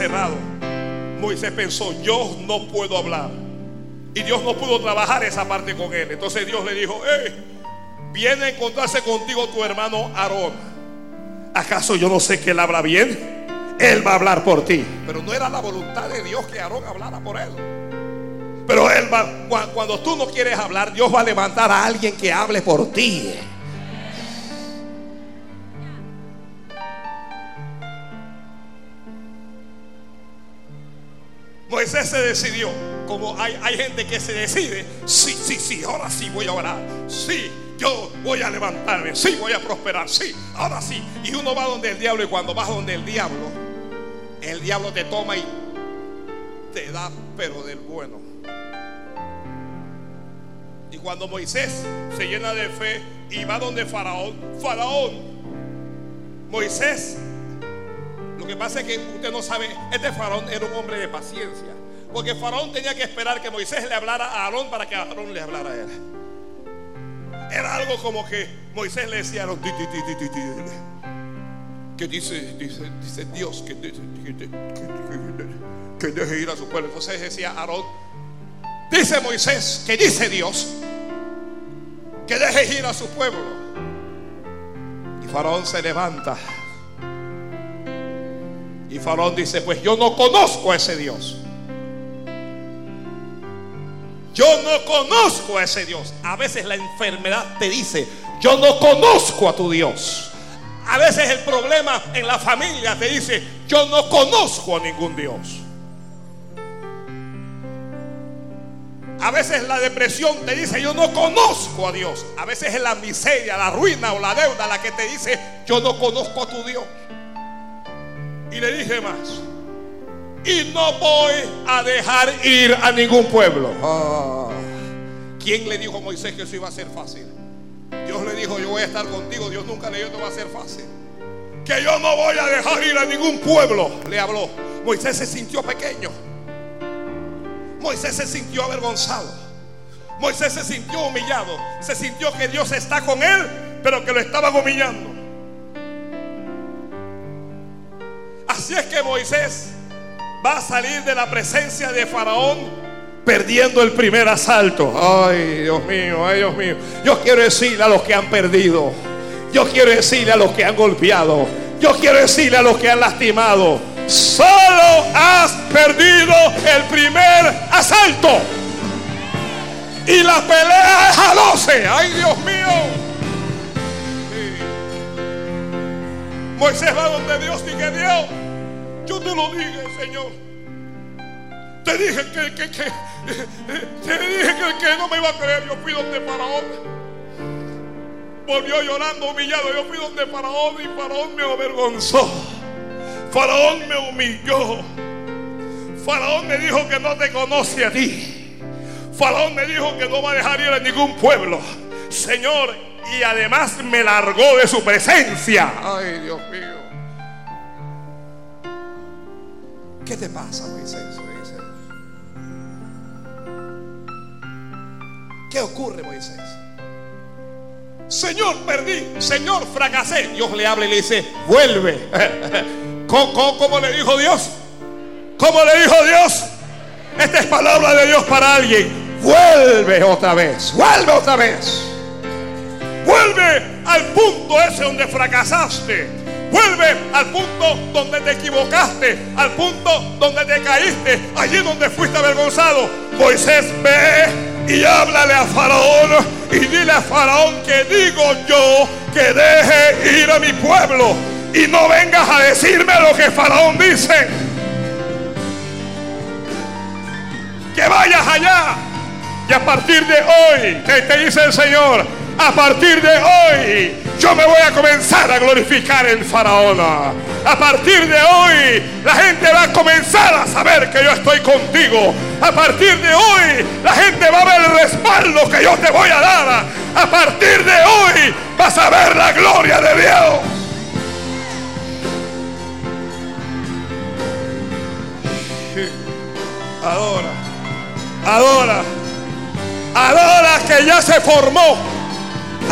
S1: Encerrado. Moisés pensó, yo no puedo hablar. Y Dios no pudo trabajar esa parte con él. Entonces Dios le dijo, hey, viene a encontrarse contigo tu hermano Aarón. ¿Acaso yo no sé que él habla bien? Él va a hablar por ti. Pero no era la voluntad de Dios que Aarón hablara por él. Pero él va, cuando tú no quieres hablar, Dios va a levantar a alguien que hable por ti. Moisés se decidió, como hay, hay gente que se decide, sí, sí, sí, ahora sí voy a orar, sí, yo voy a levantarme, sí, voy a prosperar, sí, ahora sí. Y uno va donde el diablo y cuando vas donde el diablo, el diablo te toma y te da, pero del bueno. Y cuando Moisés se llena de fe y va donde Faraón, Faraón, Moisés, lo que pasa es que usted no sabe, este Faraón era un hombre de paciencia. Porque Faraón tenía que esperar que Moisés le hablara a Aarón para que Aarón le hablara a él. Era algo como que Moisés le decía a Aarón, que dice, dice, dice Dios que, que, que, deje ir a su pueblo. Entonces decía Aarón, dice Moisés, que dice Dios, que deje ir a su pueblo. Y Faraón se levanta. Y Faraón dice, pues yo no conozco a ese Dios. Yo no conozco a ese Dios. A veces la enfermedad te dice, yo no conozco a tu Dios. A veces el problema en la familia te dice, yo no conozco a ningún Dios. A veces la depresión te dice, yo no conozco a Dios. A veces es la miseria, la ruina o la deuda la que te dice, yo no conozco a tu Dios. Y le dije más, y no voy a dejar ir a ningún pueblo. Ah. ¿Quién le dijo a Moisés que eso iba a ser fácil? Dios le dijo, yo voy a estar contigo. Dios nunca le dijo, no va a ser fácil. Que yo no voy a dejar ir a ningún pueblo, le habló. Moisés se sintió pequeño. Moisés se sintió avergonzado. Moisés se sintió humillado. Se sintió que Dios está con él, pero que lo estaban humillando. Así es que Moisés va a salir de la presencia de Faraón perdiendo el primer asalto. Ay, Dios mío, ay, Dios mío. Yo quiero decirle a los que han perdido. Yo quiero decirle a los que han golpeado. Yo quiero decirle a los que han lastimado. Solo has perdido el primer asalto. Y la pelea es a 12. Ay, Dios mío. Moisés va donde Dios y que Dios, yo te lo dije, Señor. Te dije que, que, que te dije que, que, no me iba a creer. Yo fui donde Faraón. Volvió llorando, humillado. Yo fui donde Faraón y Faraón me avergonzó. Faraón me humilló. Faraón me dijo que no te conoce a ti. Faraón me dijo que no va a dejar ir a ningún pueblo. Señor, y además me largó de su presencia. Ay, Dios mío. ¿Qué te pasa, Moisés? ¿Qué ocurre, Moisés? Señor, perdí. Señor, fracasé. Dios le habla y le dice, vuelve. ¿Cómo, cómo le dijo Dios? ¿Cómo le dijo Dios? Esta es palabra de Dios para alguien. Vuelve otra vez. Vuelve otra vez. Vuelve al punto ese donde fracasaste. Vuelve al punto donde te equivocaste. Al punto donde te caíste. Allí donde fuiste avergonzado. Moisés ve y háblale a Faraón. Y dile a Faraón que digo yo que deje ir a mi pueblo. Y no vengas a decirme lo que Faraón dice. Que vayas allá. Y a partir de hoy, que te dice el Señor, a partir de hoy yo me voy a comenzar a glorificar en Faraón. A partir de hoy la gente va a comenzar a saber que yo estoy contigo. A partir de hoy la gente va a ver el respaldo que yo te voy a dar. A partir de hoy vas a ver la gloria de Dios. Adora, adora, adora que ya se formó.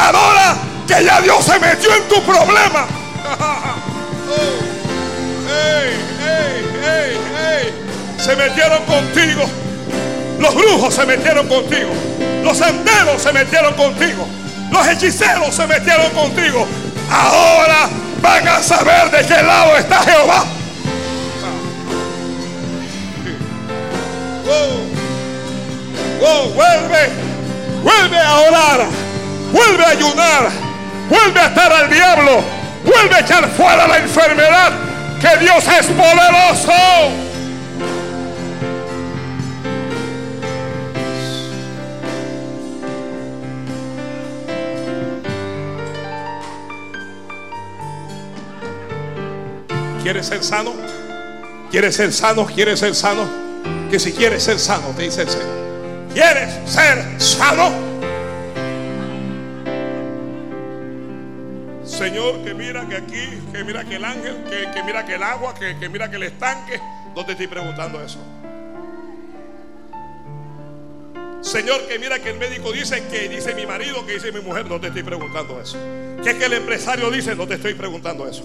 S1: Adora que ya Dios se metió en tu problema. Se metieron contigo. Los brujos se metieron contigo. Los santeros se metieron contigo. Los hechiceros se metieron contigo. Ahora van a saber de qué lado está Jehová. vuelve, vuelve a orar, vuelve a ayunar, vuelve a estar al diablo, vuelve a echar fuera la enfermedad, que Dios es poderoso. ¿Quieres ser sano? ¿Quieres ser sano? ¿Quieres ser sano? Que si quieres ser sano, te dice el Señor. ¿Quieres ser sano? Señor, que mira que aquí, que mira que el ángel, que, mira que el agua, que, que mira que el estanque. No te estoy preguntando eso. Señor, que mira que el médico dice que dice mi marido, que dice mi mujer, no te estoy preguntando eso. Que es que el empresario dice, no te estoy preguntando eso.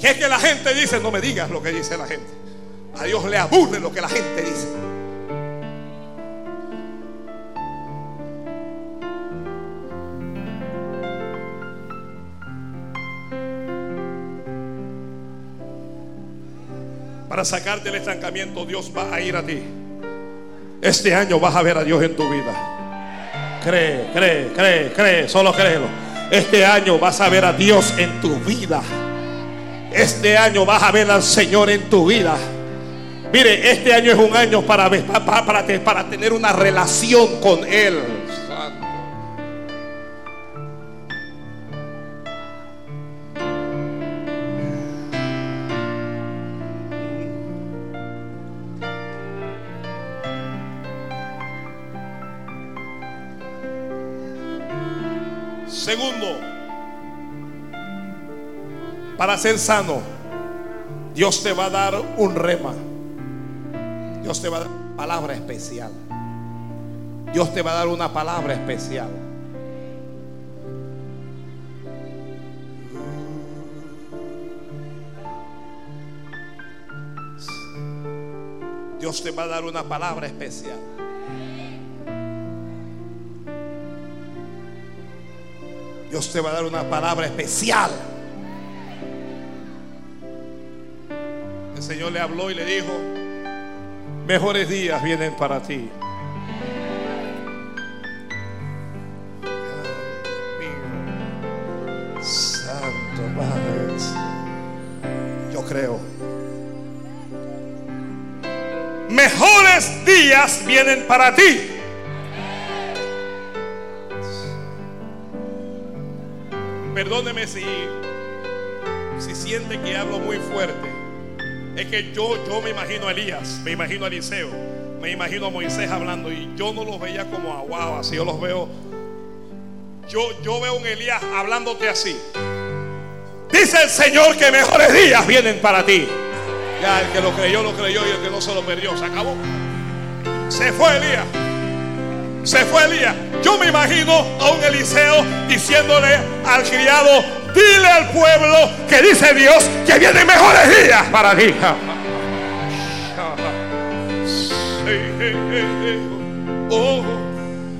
S1: Que es que la gente dice, no me digas lo que dice la gente. A Dios le aburre lo que la gente dice. Para sacarte del estancamiento, Dios va a ir a ti. Este año vas a ver a Dios en tu vida. Cree, cree, cree, cree, solo créelo. Este año vas a ver a Dios en tu vida. Este año vas a ver al Señor en tu vida. Mire, este año es un año para, para, para, para tener una relación con Él. Ser sano, Dios te va a dar un rema. Dios te va a dar una palabra especial. Dios te va a dar una palabra especial. Dios te va a dar una palabra especial. Dios te va a dar una palabra especial. El Señor le habló y le dijo, mejores días vienen para ti. Santo Padre, yo creo. Mejores días vienen para ti. Perdóneme si, si siente que hablo muy fuerte. Es que yo, yo me imagino a Elías, me imagino a Eliseo, me imagino a Moisés hablando y yo no los veía como a así yo los veo. Yo, yo veo a un Elías hablándote así. Dice el Señor que mejores días vienen para ti. Ya el que lo creyó, lo creyó y el que no se lo perdió, se acabó. Se fue Elías. Se fue Elías. Yo me imagino a un Eliseo diciéndole al criado, dile al pueblo que dice Dios que vienen mejores días para ti.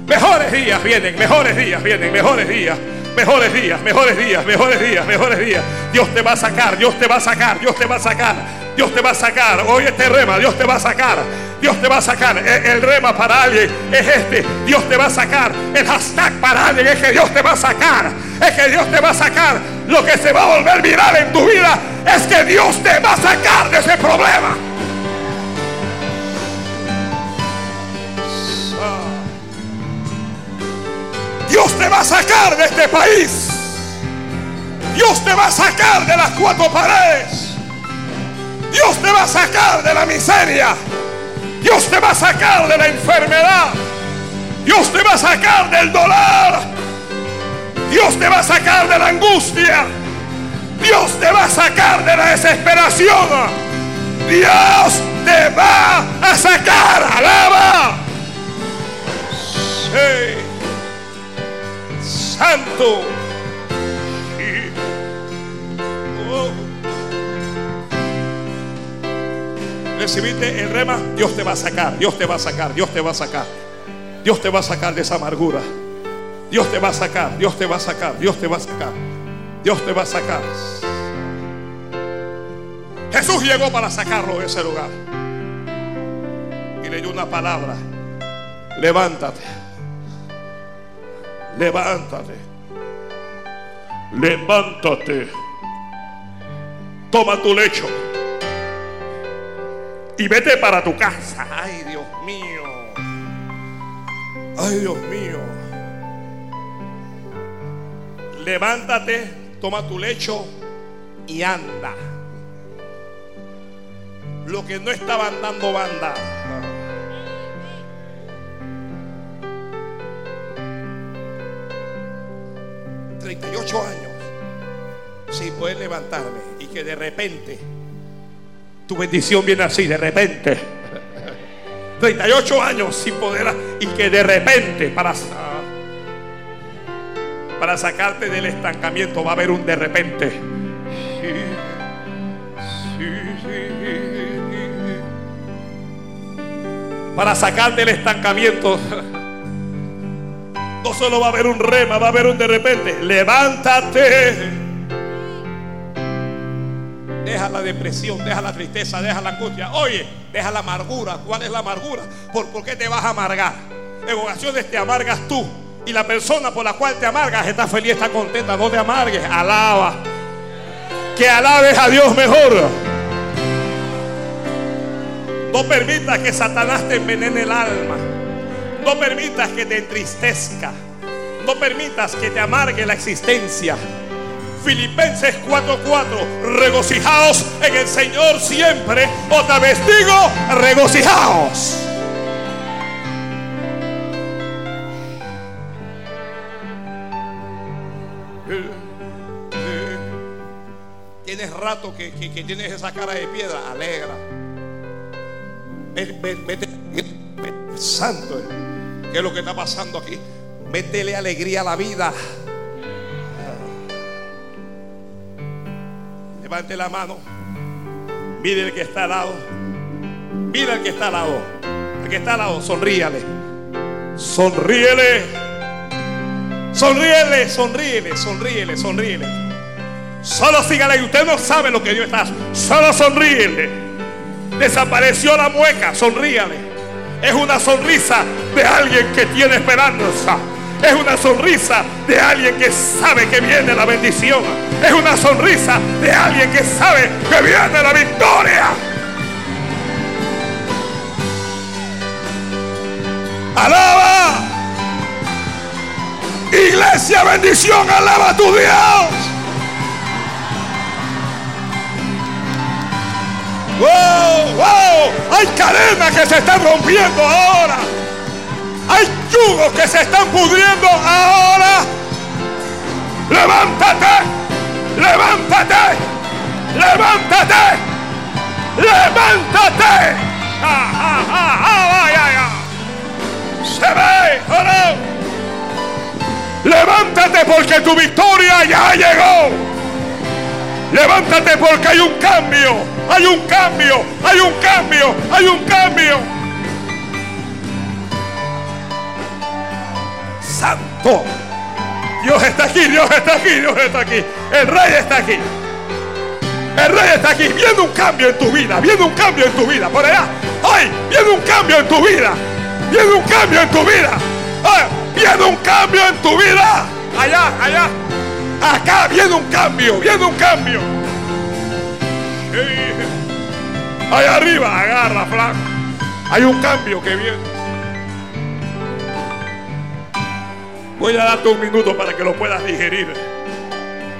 S1: Mejores días vienen, mejores días vienen, mejores días. Mejores días, mejores días, mejores días, mejores días. Dios te va a sacar, Dios te va a sacar, Dios te va a sacar. Dios te va a sacar. Hoy este rema, Dios te va a sacar. Dios te va a sacar. El, rema para alguien es este. Dios te va a sacar. El hashtag para alguien es que Dios te va a sacar. Es que Dios te va a sacar. Lo que se va a volver viral en tu vida es que Dios te va a sacar de ese problema. Dios te va a sacar de este país. Dios te va a sacar de las cuatro paredes. Dios te va a sacar de la miseria. Dios te va a sacar de la enfermedad. Dios te va a sacar del dolor. Dios te va a sacar de la angustia. Dios te va a sacar de la desesperación. Dios te va a sacar. Alaba. Santo. Recibiste el rema, Dios te va a sacar, Dios te va a sacar, Dios te va a sacar. Dios te va a sacar de esa amargura. Dios te va a sacar, Dios te va a sacar, Dios te va a sacar. Dios te va a sacar. Jesús llegó para sacarlo de ese lugar. Y le dio una palabra. Levántate. Levántate. Levántate. Toma tu lecho y vete para tu casa. Ay, Dios mío. Ay, Dios mío. Levántate, toma tu lecho y anda. Lo que no estaba andando banda. 38 años sin poder levantarme y que de repente tu bendición viene así, de repente. 38 años sin poder y que de repente para, para sacarte del estancamiento va a haber un de repente. Para sacarte del estancamiento no solo va a haber un rema, va a haber un de repente. Levántate Deja la depresión, deja la tristeza, deja la angustia. Oye, deja la amargura. ¿Cuál es la amargura? ¿Por, ¿por qué te vas a amargar? En ocasiones te amargas tú. Y la persona por la cual te amargas está feliz, está contenta. No te amargues, alaba. Que alabes a Dios mejor. No permitas que Satanás te envenene el alma. No permitas que te entristezca. No permitas que te amargue la existencia. Filipenses 4:4, regocijaos en el Señor siempre. Otra vez digo, regocijaos. Tienes rato que, tienes esa cara de piedra, alegra. Vete, santo. ¿Qué es lo que está pasando aquí? Métele alegría a la vida. Levante la mano. Mire el que está al lado. Mira el que está al lado. El que está al lado, sonríale. Sonríele. Sonríele, sonríele, sonríele, sonríele. Solo sígale y usted no sabe lo que Dios está. Solo sonríele. Desapareció la mueca, sonríale. Es una sonrisa de alguien que tiene esperanza. Es una sonrisa de alguien que sabe que viene la bendición. Es una sonrisa de alguien que sabe que viene la victoria. Alaba. Iglesia, bendición, alaba a tu Dios. ¡Wow! ¡Wow! Hay cadenas que se están rompiendo ahora. Hay yugos que se están pudriendo ahora. Levántate, levántate, levántate, levántate. Ah, ah, ah, se ve, Levántate porque tu victoria ya llegó. Levántate porque hay un cambio, hay un cambio, hay un cambio, hay un cambio. Santo. Dios está aquí, Dios está aquí, Dios está aquí. El rey está aquí. El rey está aquí. Viene un cambio en tu vida. Viene un cambio en tu vida. Por allá. ¡Ay! Viene un cambio en tu vida. Viene un cambio en tu vida. ¡Ay! Viene un cambio en tu vida. Allá, allá. Acá viene un cambio. Viene un cambio. Allá arriba. Agarra, flaco. Hay un cambio que viene. Voy a darte un minuto para que lo puedas digerir.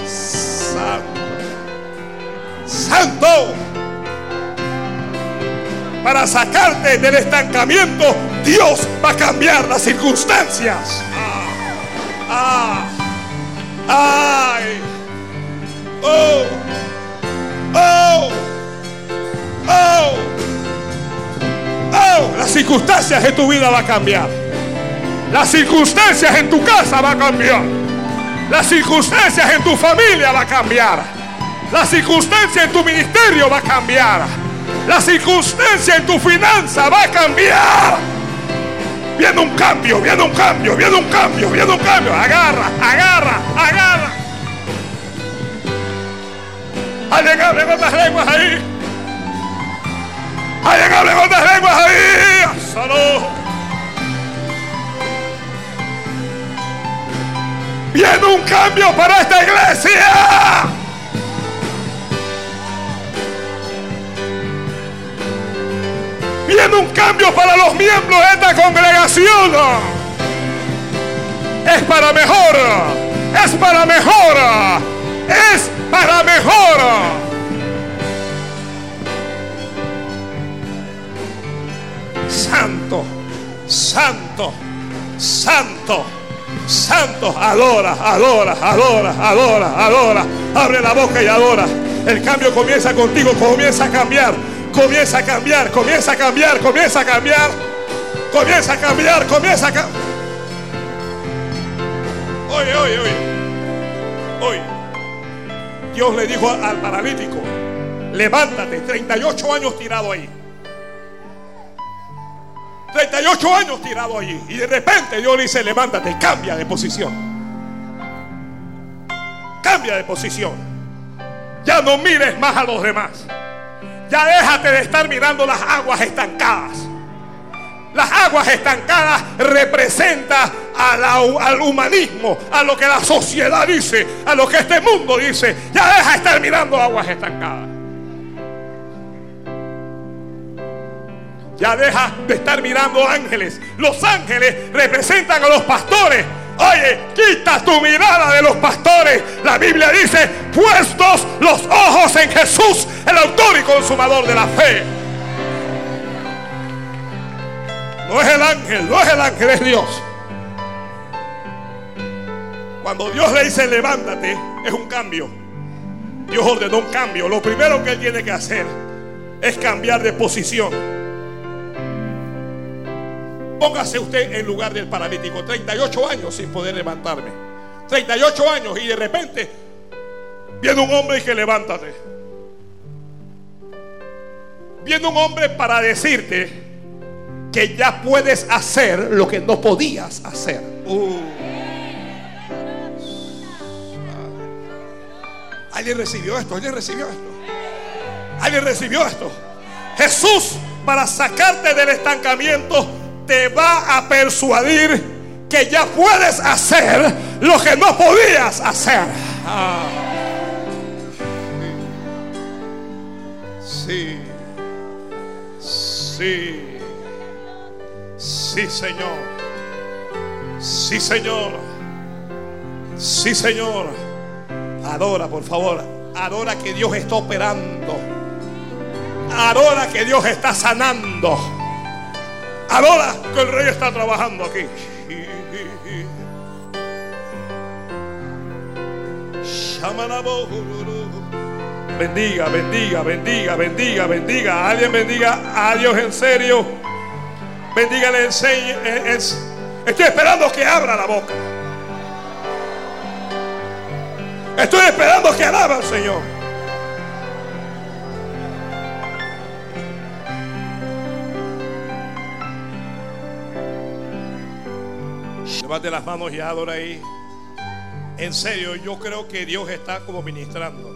S1: Santo. Santo. Para sacarte del estancamiento, Dios va a cambiar las circunstancias. Ah, ah, ay. Oh. Oh. Oh. Oh. Las circunstancias de tu vida va a cambiar. Las circunstancias en tu casa va a cambiar. Las circunstancias en tu familia va a cambiar. Las circunstancias en tu ministerio va a cambiar. La circunstancia en tu finanza va a cambiar. Viene un cambio, viene un cambio, viene un cambio, viene un cambio. Agarra, agarra, agarra. Alguien hable con las lenguas ahí. Alguien hable con las lenguas ahí. Salud. Viene un cambio para esta iglesia. Viene un cambio para los miembros de esta congregación. Es para mejor. Es para mejor. Es para mejor. Santo, santo, santo. Santo, adora, adora, adora, adora, adora. Abre la boca y adora. El cambio comienza contigo, comienza a cambiar, comienza a cambiar, comienza a cambiar, comienza a cambiar, comienza a cambiar, comienza a cambiar. Oye, oye, oye. Oye. Dios le dijo al paralítico, levántate, 38 años tirado ahí. 38 años tirado allí. Y de repente Dios le dice, levántate, cambia de posición. Cambia de posición. Ya no mires más a los demás. Ya déjate de estar mirando las aguas estancadas. Las aguas estancadas representan al humanismo, a lo que la sociedad dice, a lo que este mundo dice. Ya deja de estar mirando aguas estancadas. Ya deja de estar mirando ángeles. Los ángeles representan a los pastores. Oye, quita tu mirada de los pastores. La Biblia dice, puestos los ojos en Jesús, el autor y consumador de la fe. No es el ángel, no es el ángel, es Dios. Cuando Dios le dice levántate, es un cambio. Dios ordenó un cambio. Lo primero que él tiene que hacer es cambiar de posición. Póngase usted en lugar del paralítico. 38 años sin poder levantarme. 38 años y de repente viene un hombre y que levántate. Viene un hombre para decirte que ya puedes hacer lo que no podías hacer. Uh. Alguien recibió esto, alguien recibió esto. Alguien recibió esto. Jesús, para sacarte del estancamiento, te va a persuadir que ya puedes hacer lo que no podías hacer. Sí, sí. Sí, Señor. Sí, Señor. Sí, Señor. Adora, por favor. Adora que Dios está operando. Adora que Dios está sanando. Adora que el rey está trabajando aquí. Bendiga, bendiga, bendiga, bendiga, bendiga. Alguien bendiga a Dios en serio. Bendígale, enseñe. Es, estoy esperando que abra la boca. Estoy esperando que alaba al Señor. Levante las manos y adora ahí. En serio, yo creo que Dios está como ministrando.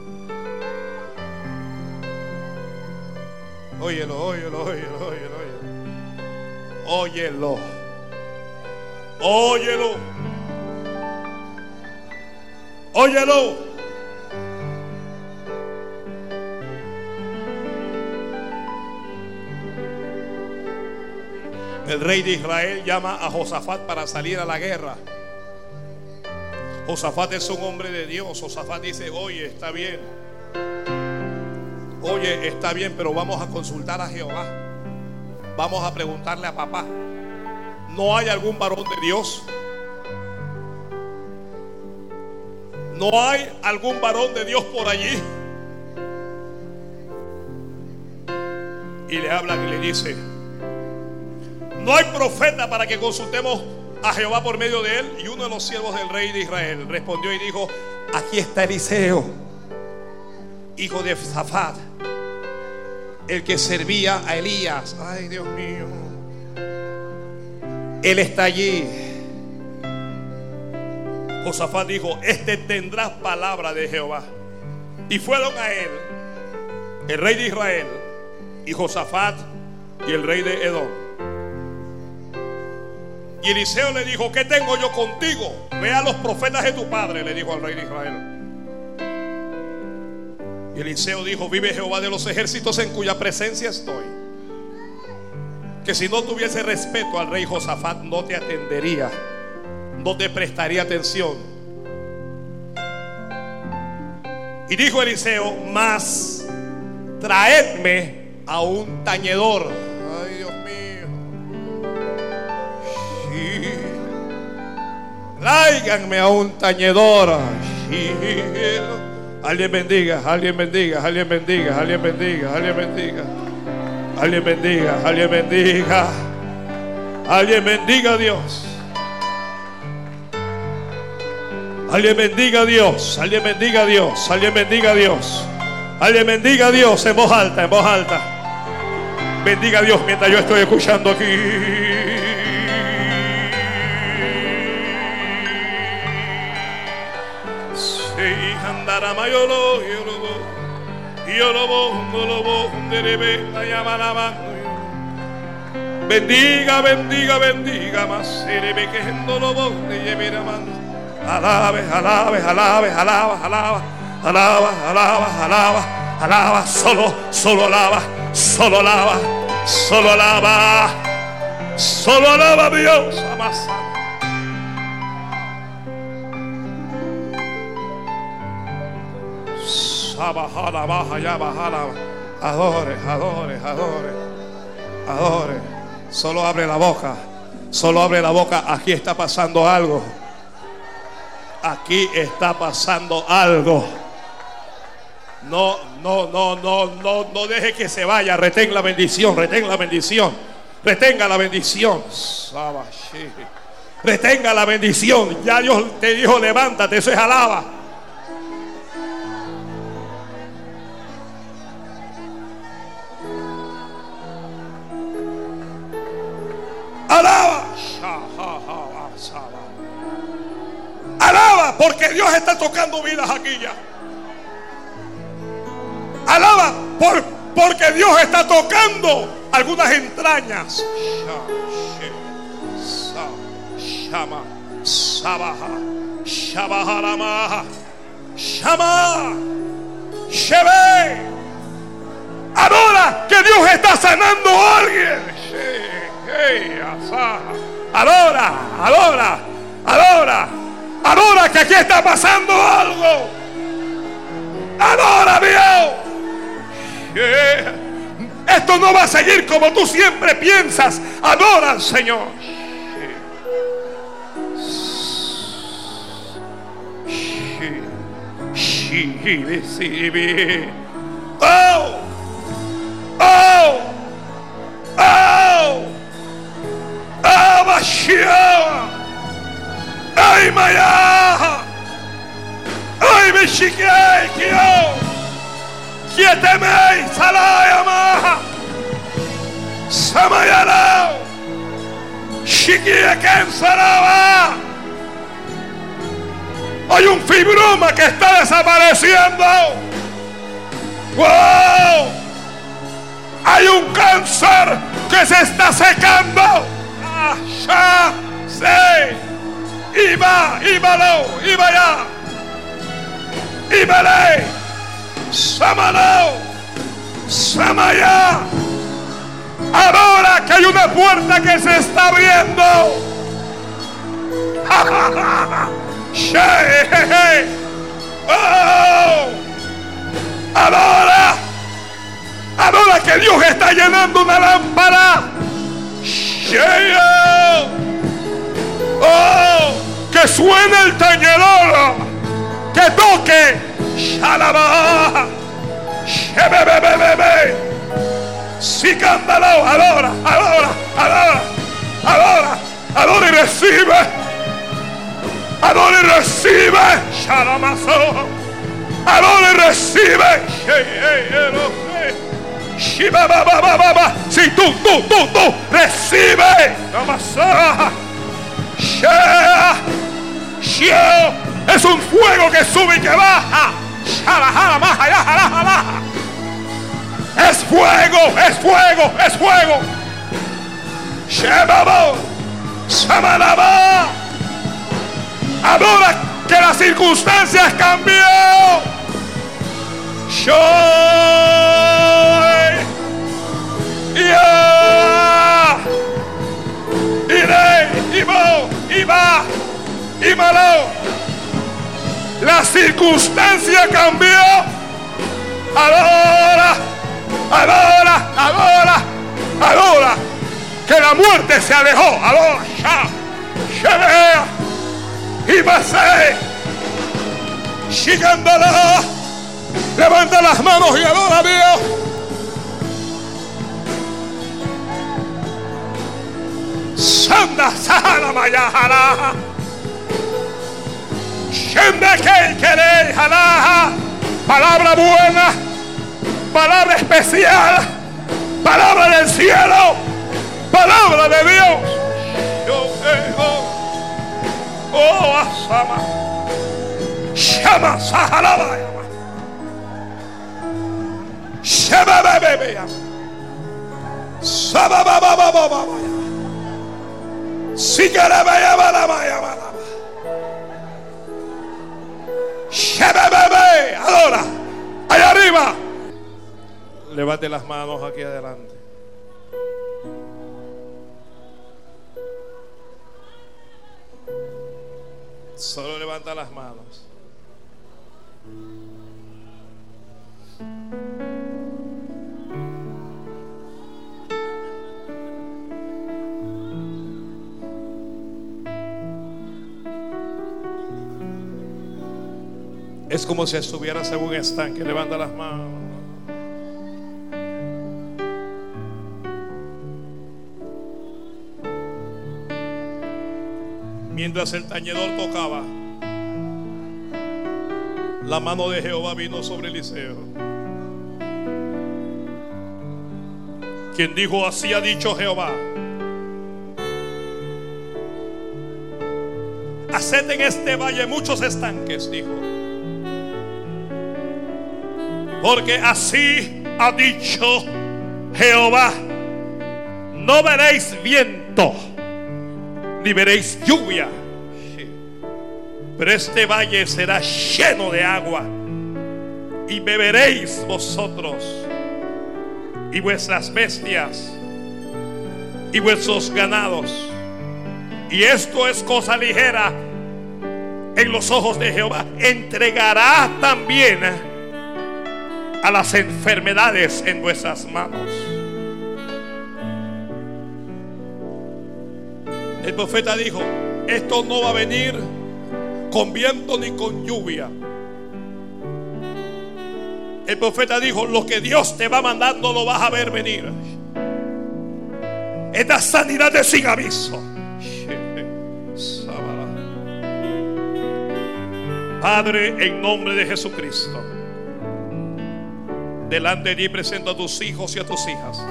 S1: Óyelo, óyelo, óyelo, óyelo, óyelo. Óyelo. Óyelo. Óyelo. El rey de Israel llama a Josafat para salir a la guerra. Josafat es un hombre de Dios. Josafat dice, oye, está bien. Oye, está bien, pero vamos a consultar a Jehová. Vamos a preguntarle a papá. ¿No hay algún varón de Dios? ¿No hay algún varón de Dios por allí? Y le habla y le dice, no hay profeta para que consultemos a Jehová por medio de él. Y uno de los siervos del rey de Israel respondió y dijo, aquí está Eliseo, hijo de Zafat el que servía a Elías. Ay, Dios mío. Él está allí. Josafat dijo, este tendrá palabra de Jehová. Y fueron a él el rey de Israel y Josafat y el rey de Edom. Y Eliseo le dijo, ¿qué tengo yo contigo? Ve a los profetas de tu padre, le dijo al rey de Israel. Y Eliseo dijo, vive Jehová de los ejércitos en cuya presencia estoy. Que si no tuviese respeto al rey Josafat, no te atendería, no te prestaría atención. Y dijo Eliseo, más traedme a un tañedor. Tráiganme a un tañedor. Alguien bendiga, alguien bendiga, alguien bendiga, alguien bendiga, alguien bendiga. Alguien bendiga, alguien bendiga. Alguien bendiga a Dios. Alguien bendiga a Dios, alguien bendiga a Dios, alguien bendiga a Dios. Alguien bendiga a Dios en voz alta, en voz alta. Bendiga a Dios mientras yo estoy escuchando aquí. Y yo lo bondo, lo bondo, la llama la mano. Bendiga, bendiga, bendiga, más serebe que lo bonde y mira mano. Alabe, alabe, alabe, alaba, alaba, alaba, alaba, alaba, alaba, solo, solo alaba, solo alaba, solo alaba, solo alaba Dios, amasa. Baja, baja, ya baja, adore, adore, adore, adore. Solo abre la boca, solo abre la boca. Aquí está pasando algo. Aquí está pasando algo. No, no, no, no, no, no deje que se vaya. Retén la bendición, retén la bendición. Retenga la bendición. Retenga la bendición. Ya Dios te dijo, levántate, eso es alaba. Alaba. Alaba porque Dios está tocando vidas aquí ya. Alaba por, porque Dios está tocando algunas entrañas. Shama, Shebe. Adora que Dios está sanando a alguien. Adora, adora, adora. Adora que aquí está pasando algo. Adora Dios. Esto no va a seguir como tú siempre piensas. Adora al Señor. Oh, oh, oh, Mashiach. Ay, Maya. Ay, Michigan, Kio. Kietemei, Salaya, Maha. Samayalao. Shikia, Ken, Saraba. Hay un fibroma que está desapareciendo. ¡Wow! Hay un cáncer que se está secando. ¡Ah, ya! ¡Sí! Iba, Ibalo, Ibaya, Ibale, Samalo, Samaya. Ahora que hay una puerta que se está abriendo. oh. Ahora, ahora que Dios está llenando una lámpara. Oh, que suene el tañedor, que toque. Shalaba, shebebebebebe. Sí, cándalo, adora, adora, adora, adora, adora y recibe. Adora y recibe. Shalamazo. Adora y recibe. Si tú, tú, tú, tú, recibe. Es un fuego que sube y que baja. Es fuego, es fuego, es fuego. Ahora que las circunstancias cambió. Yo. Y va y malo. La circunstancia cambió. Ahora, ahora, ahora, ahora. Que la muerte se alejó. Ahora, ya, ya. Y pasé. Chicándola. Levanta las manos y adora Dios. Sanda Sahara Mayahara. Shembeke Halaha. Palabra buena, palabra especial, palabra del cielo, palabra de Dios. Oh, oh Asama. Shama Sahara Shebebebebea. Sababababababaya. Sigarabaya-balabaya-balaba. Shebebebe. Adora. Allá arriba. Levante las manos aquí adelante. Solo levanta las manos. Es como si estuvieras en un estanque. Levanta las manos. Mientras el tañedor tocaba, la mano de Jehová vino sobre Eliseo. Quien dijo, así ha dicho Jehová. Haced en este valle muchos estanques, dijo. Porque así ha dicho Jehová. No veréis viento, ni veréis lluvia. Pero este valle será lleno de agua. Y beberéis vosotros y vuestras bestias y vuestros ganados. Y esto es cosa ligera en los ojos de Jehová. Entregará también a las enfermedades en vuestras manos. El profeta dijo, esto no va a venir con viento ni con lluvia. El profeta dijo, lo que Dios te va no lo vas a ver venir. Esta sanidad es sin aviso. Padre, en nombre de Jesucristo, delante de ti presento a tus hijos y a tus hijas.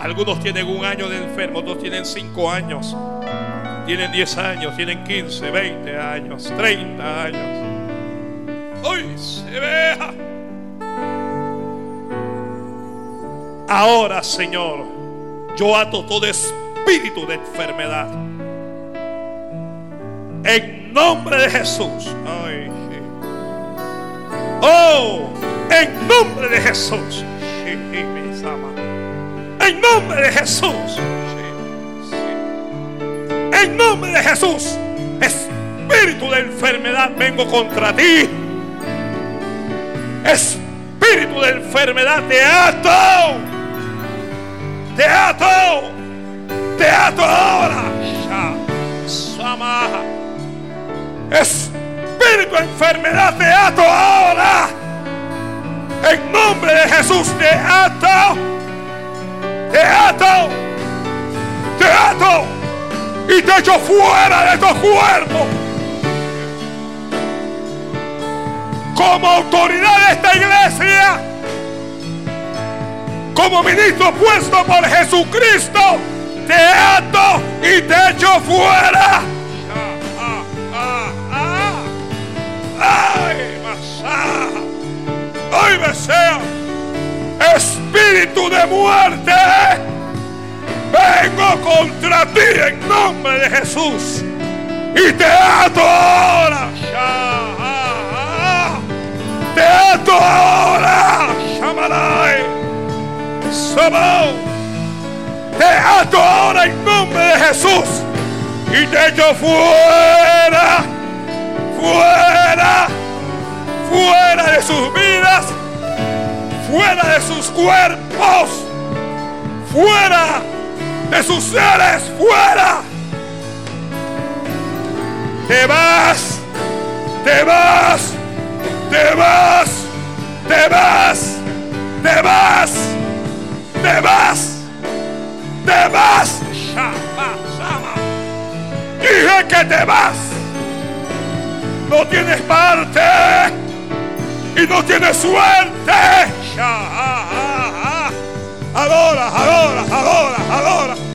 S1: Algunos tienen un año de enfermo, otros tienen cinco años, tienen diez años, tienen quince, veinte años, treinta años. Hoy se vea. Ahora, Señor, yo ato todo espíritu de enfermedad. En nombre de Jesús. Oh, en nombre de Jesús. En nombre de Jesús. En nombre de Jesús. Espíritu de enfermedad, vengo contra ti. Espíritu de enfermedad, te ato. Te ato. Te ato ahora. Espíritu de enfermedad, te ato ahora. En nombre de Jesús, te ato. Te ato. Te ato. Y te echo fuera de tu cuerpo. Como autoridad de esta iglesia. Como ministro puesto por Jesucristo. Te ato y te echo fuera. Ah, ah, ah. Hoy deseo espíritu de muerte. Vengo contra ti en nombre de Jesús. Y te ato ahora. Ah, ah. Te ato ahora. Shamalai. Te ato ahora en nombre de Jesús. Y te echo fuera. Fuera fuera de sus vidas, fuera de sus cuerpos, fuera de sus seres, fuera. Te vas, te vas, te vas, te vas, te vas, te vas, te vas. Dije que te vas. No tienes parte y no tienes suerte. Adora, adora, adora, adora.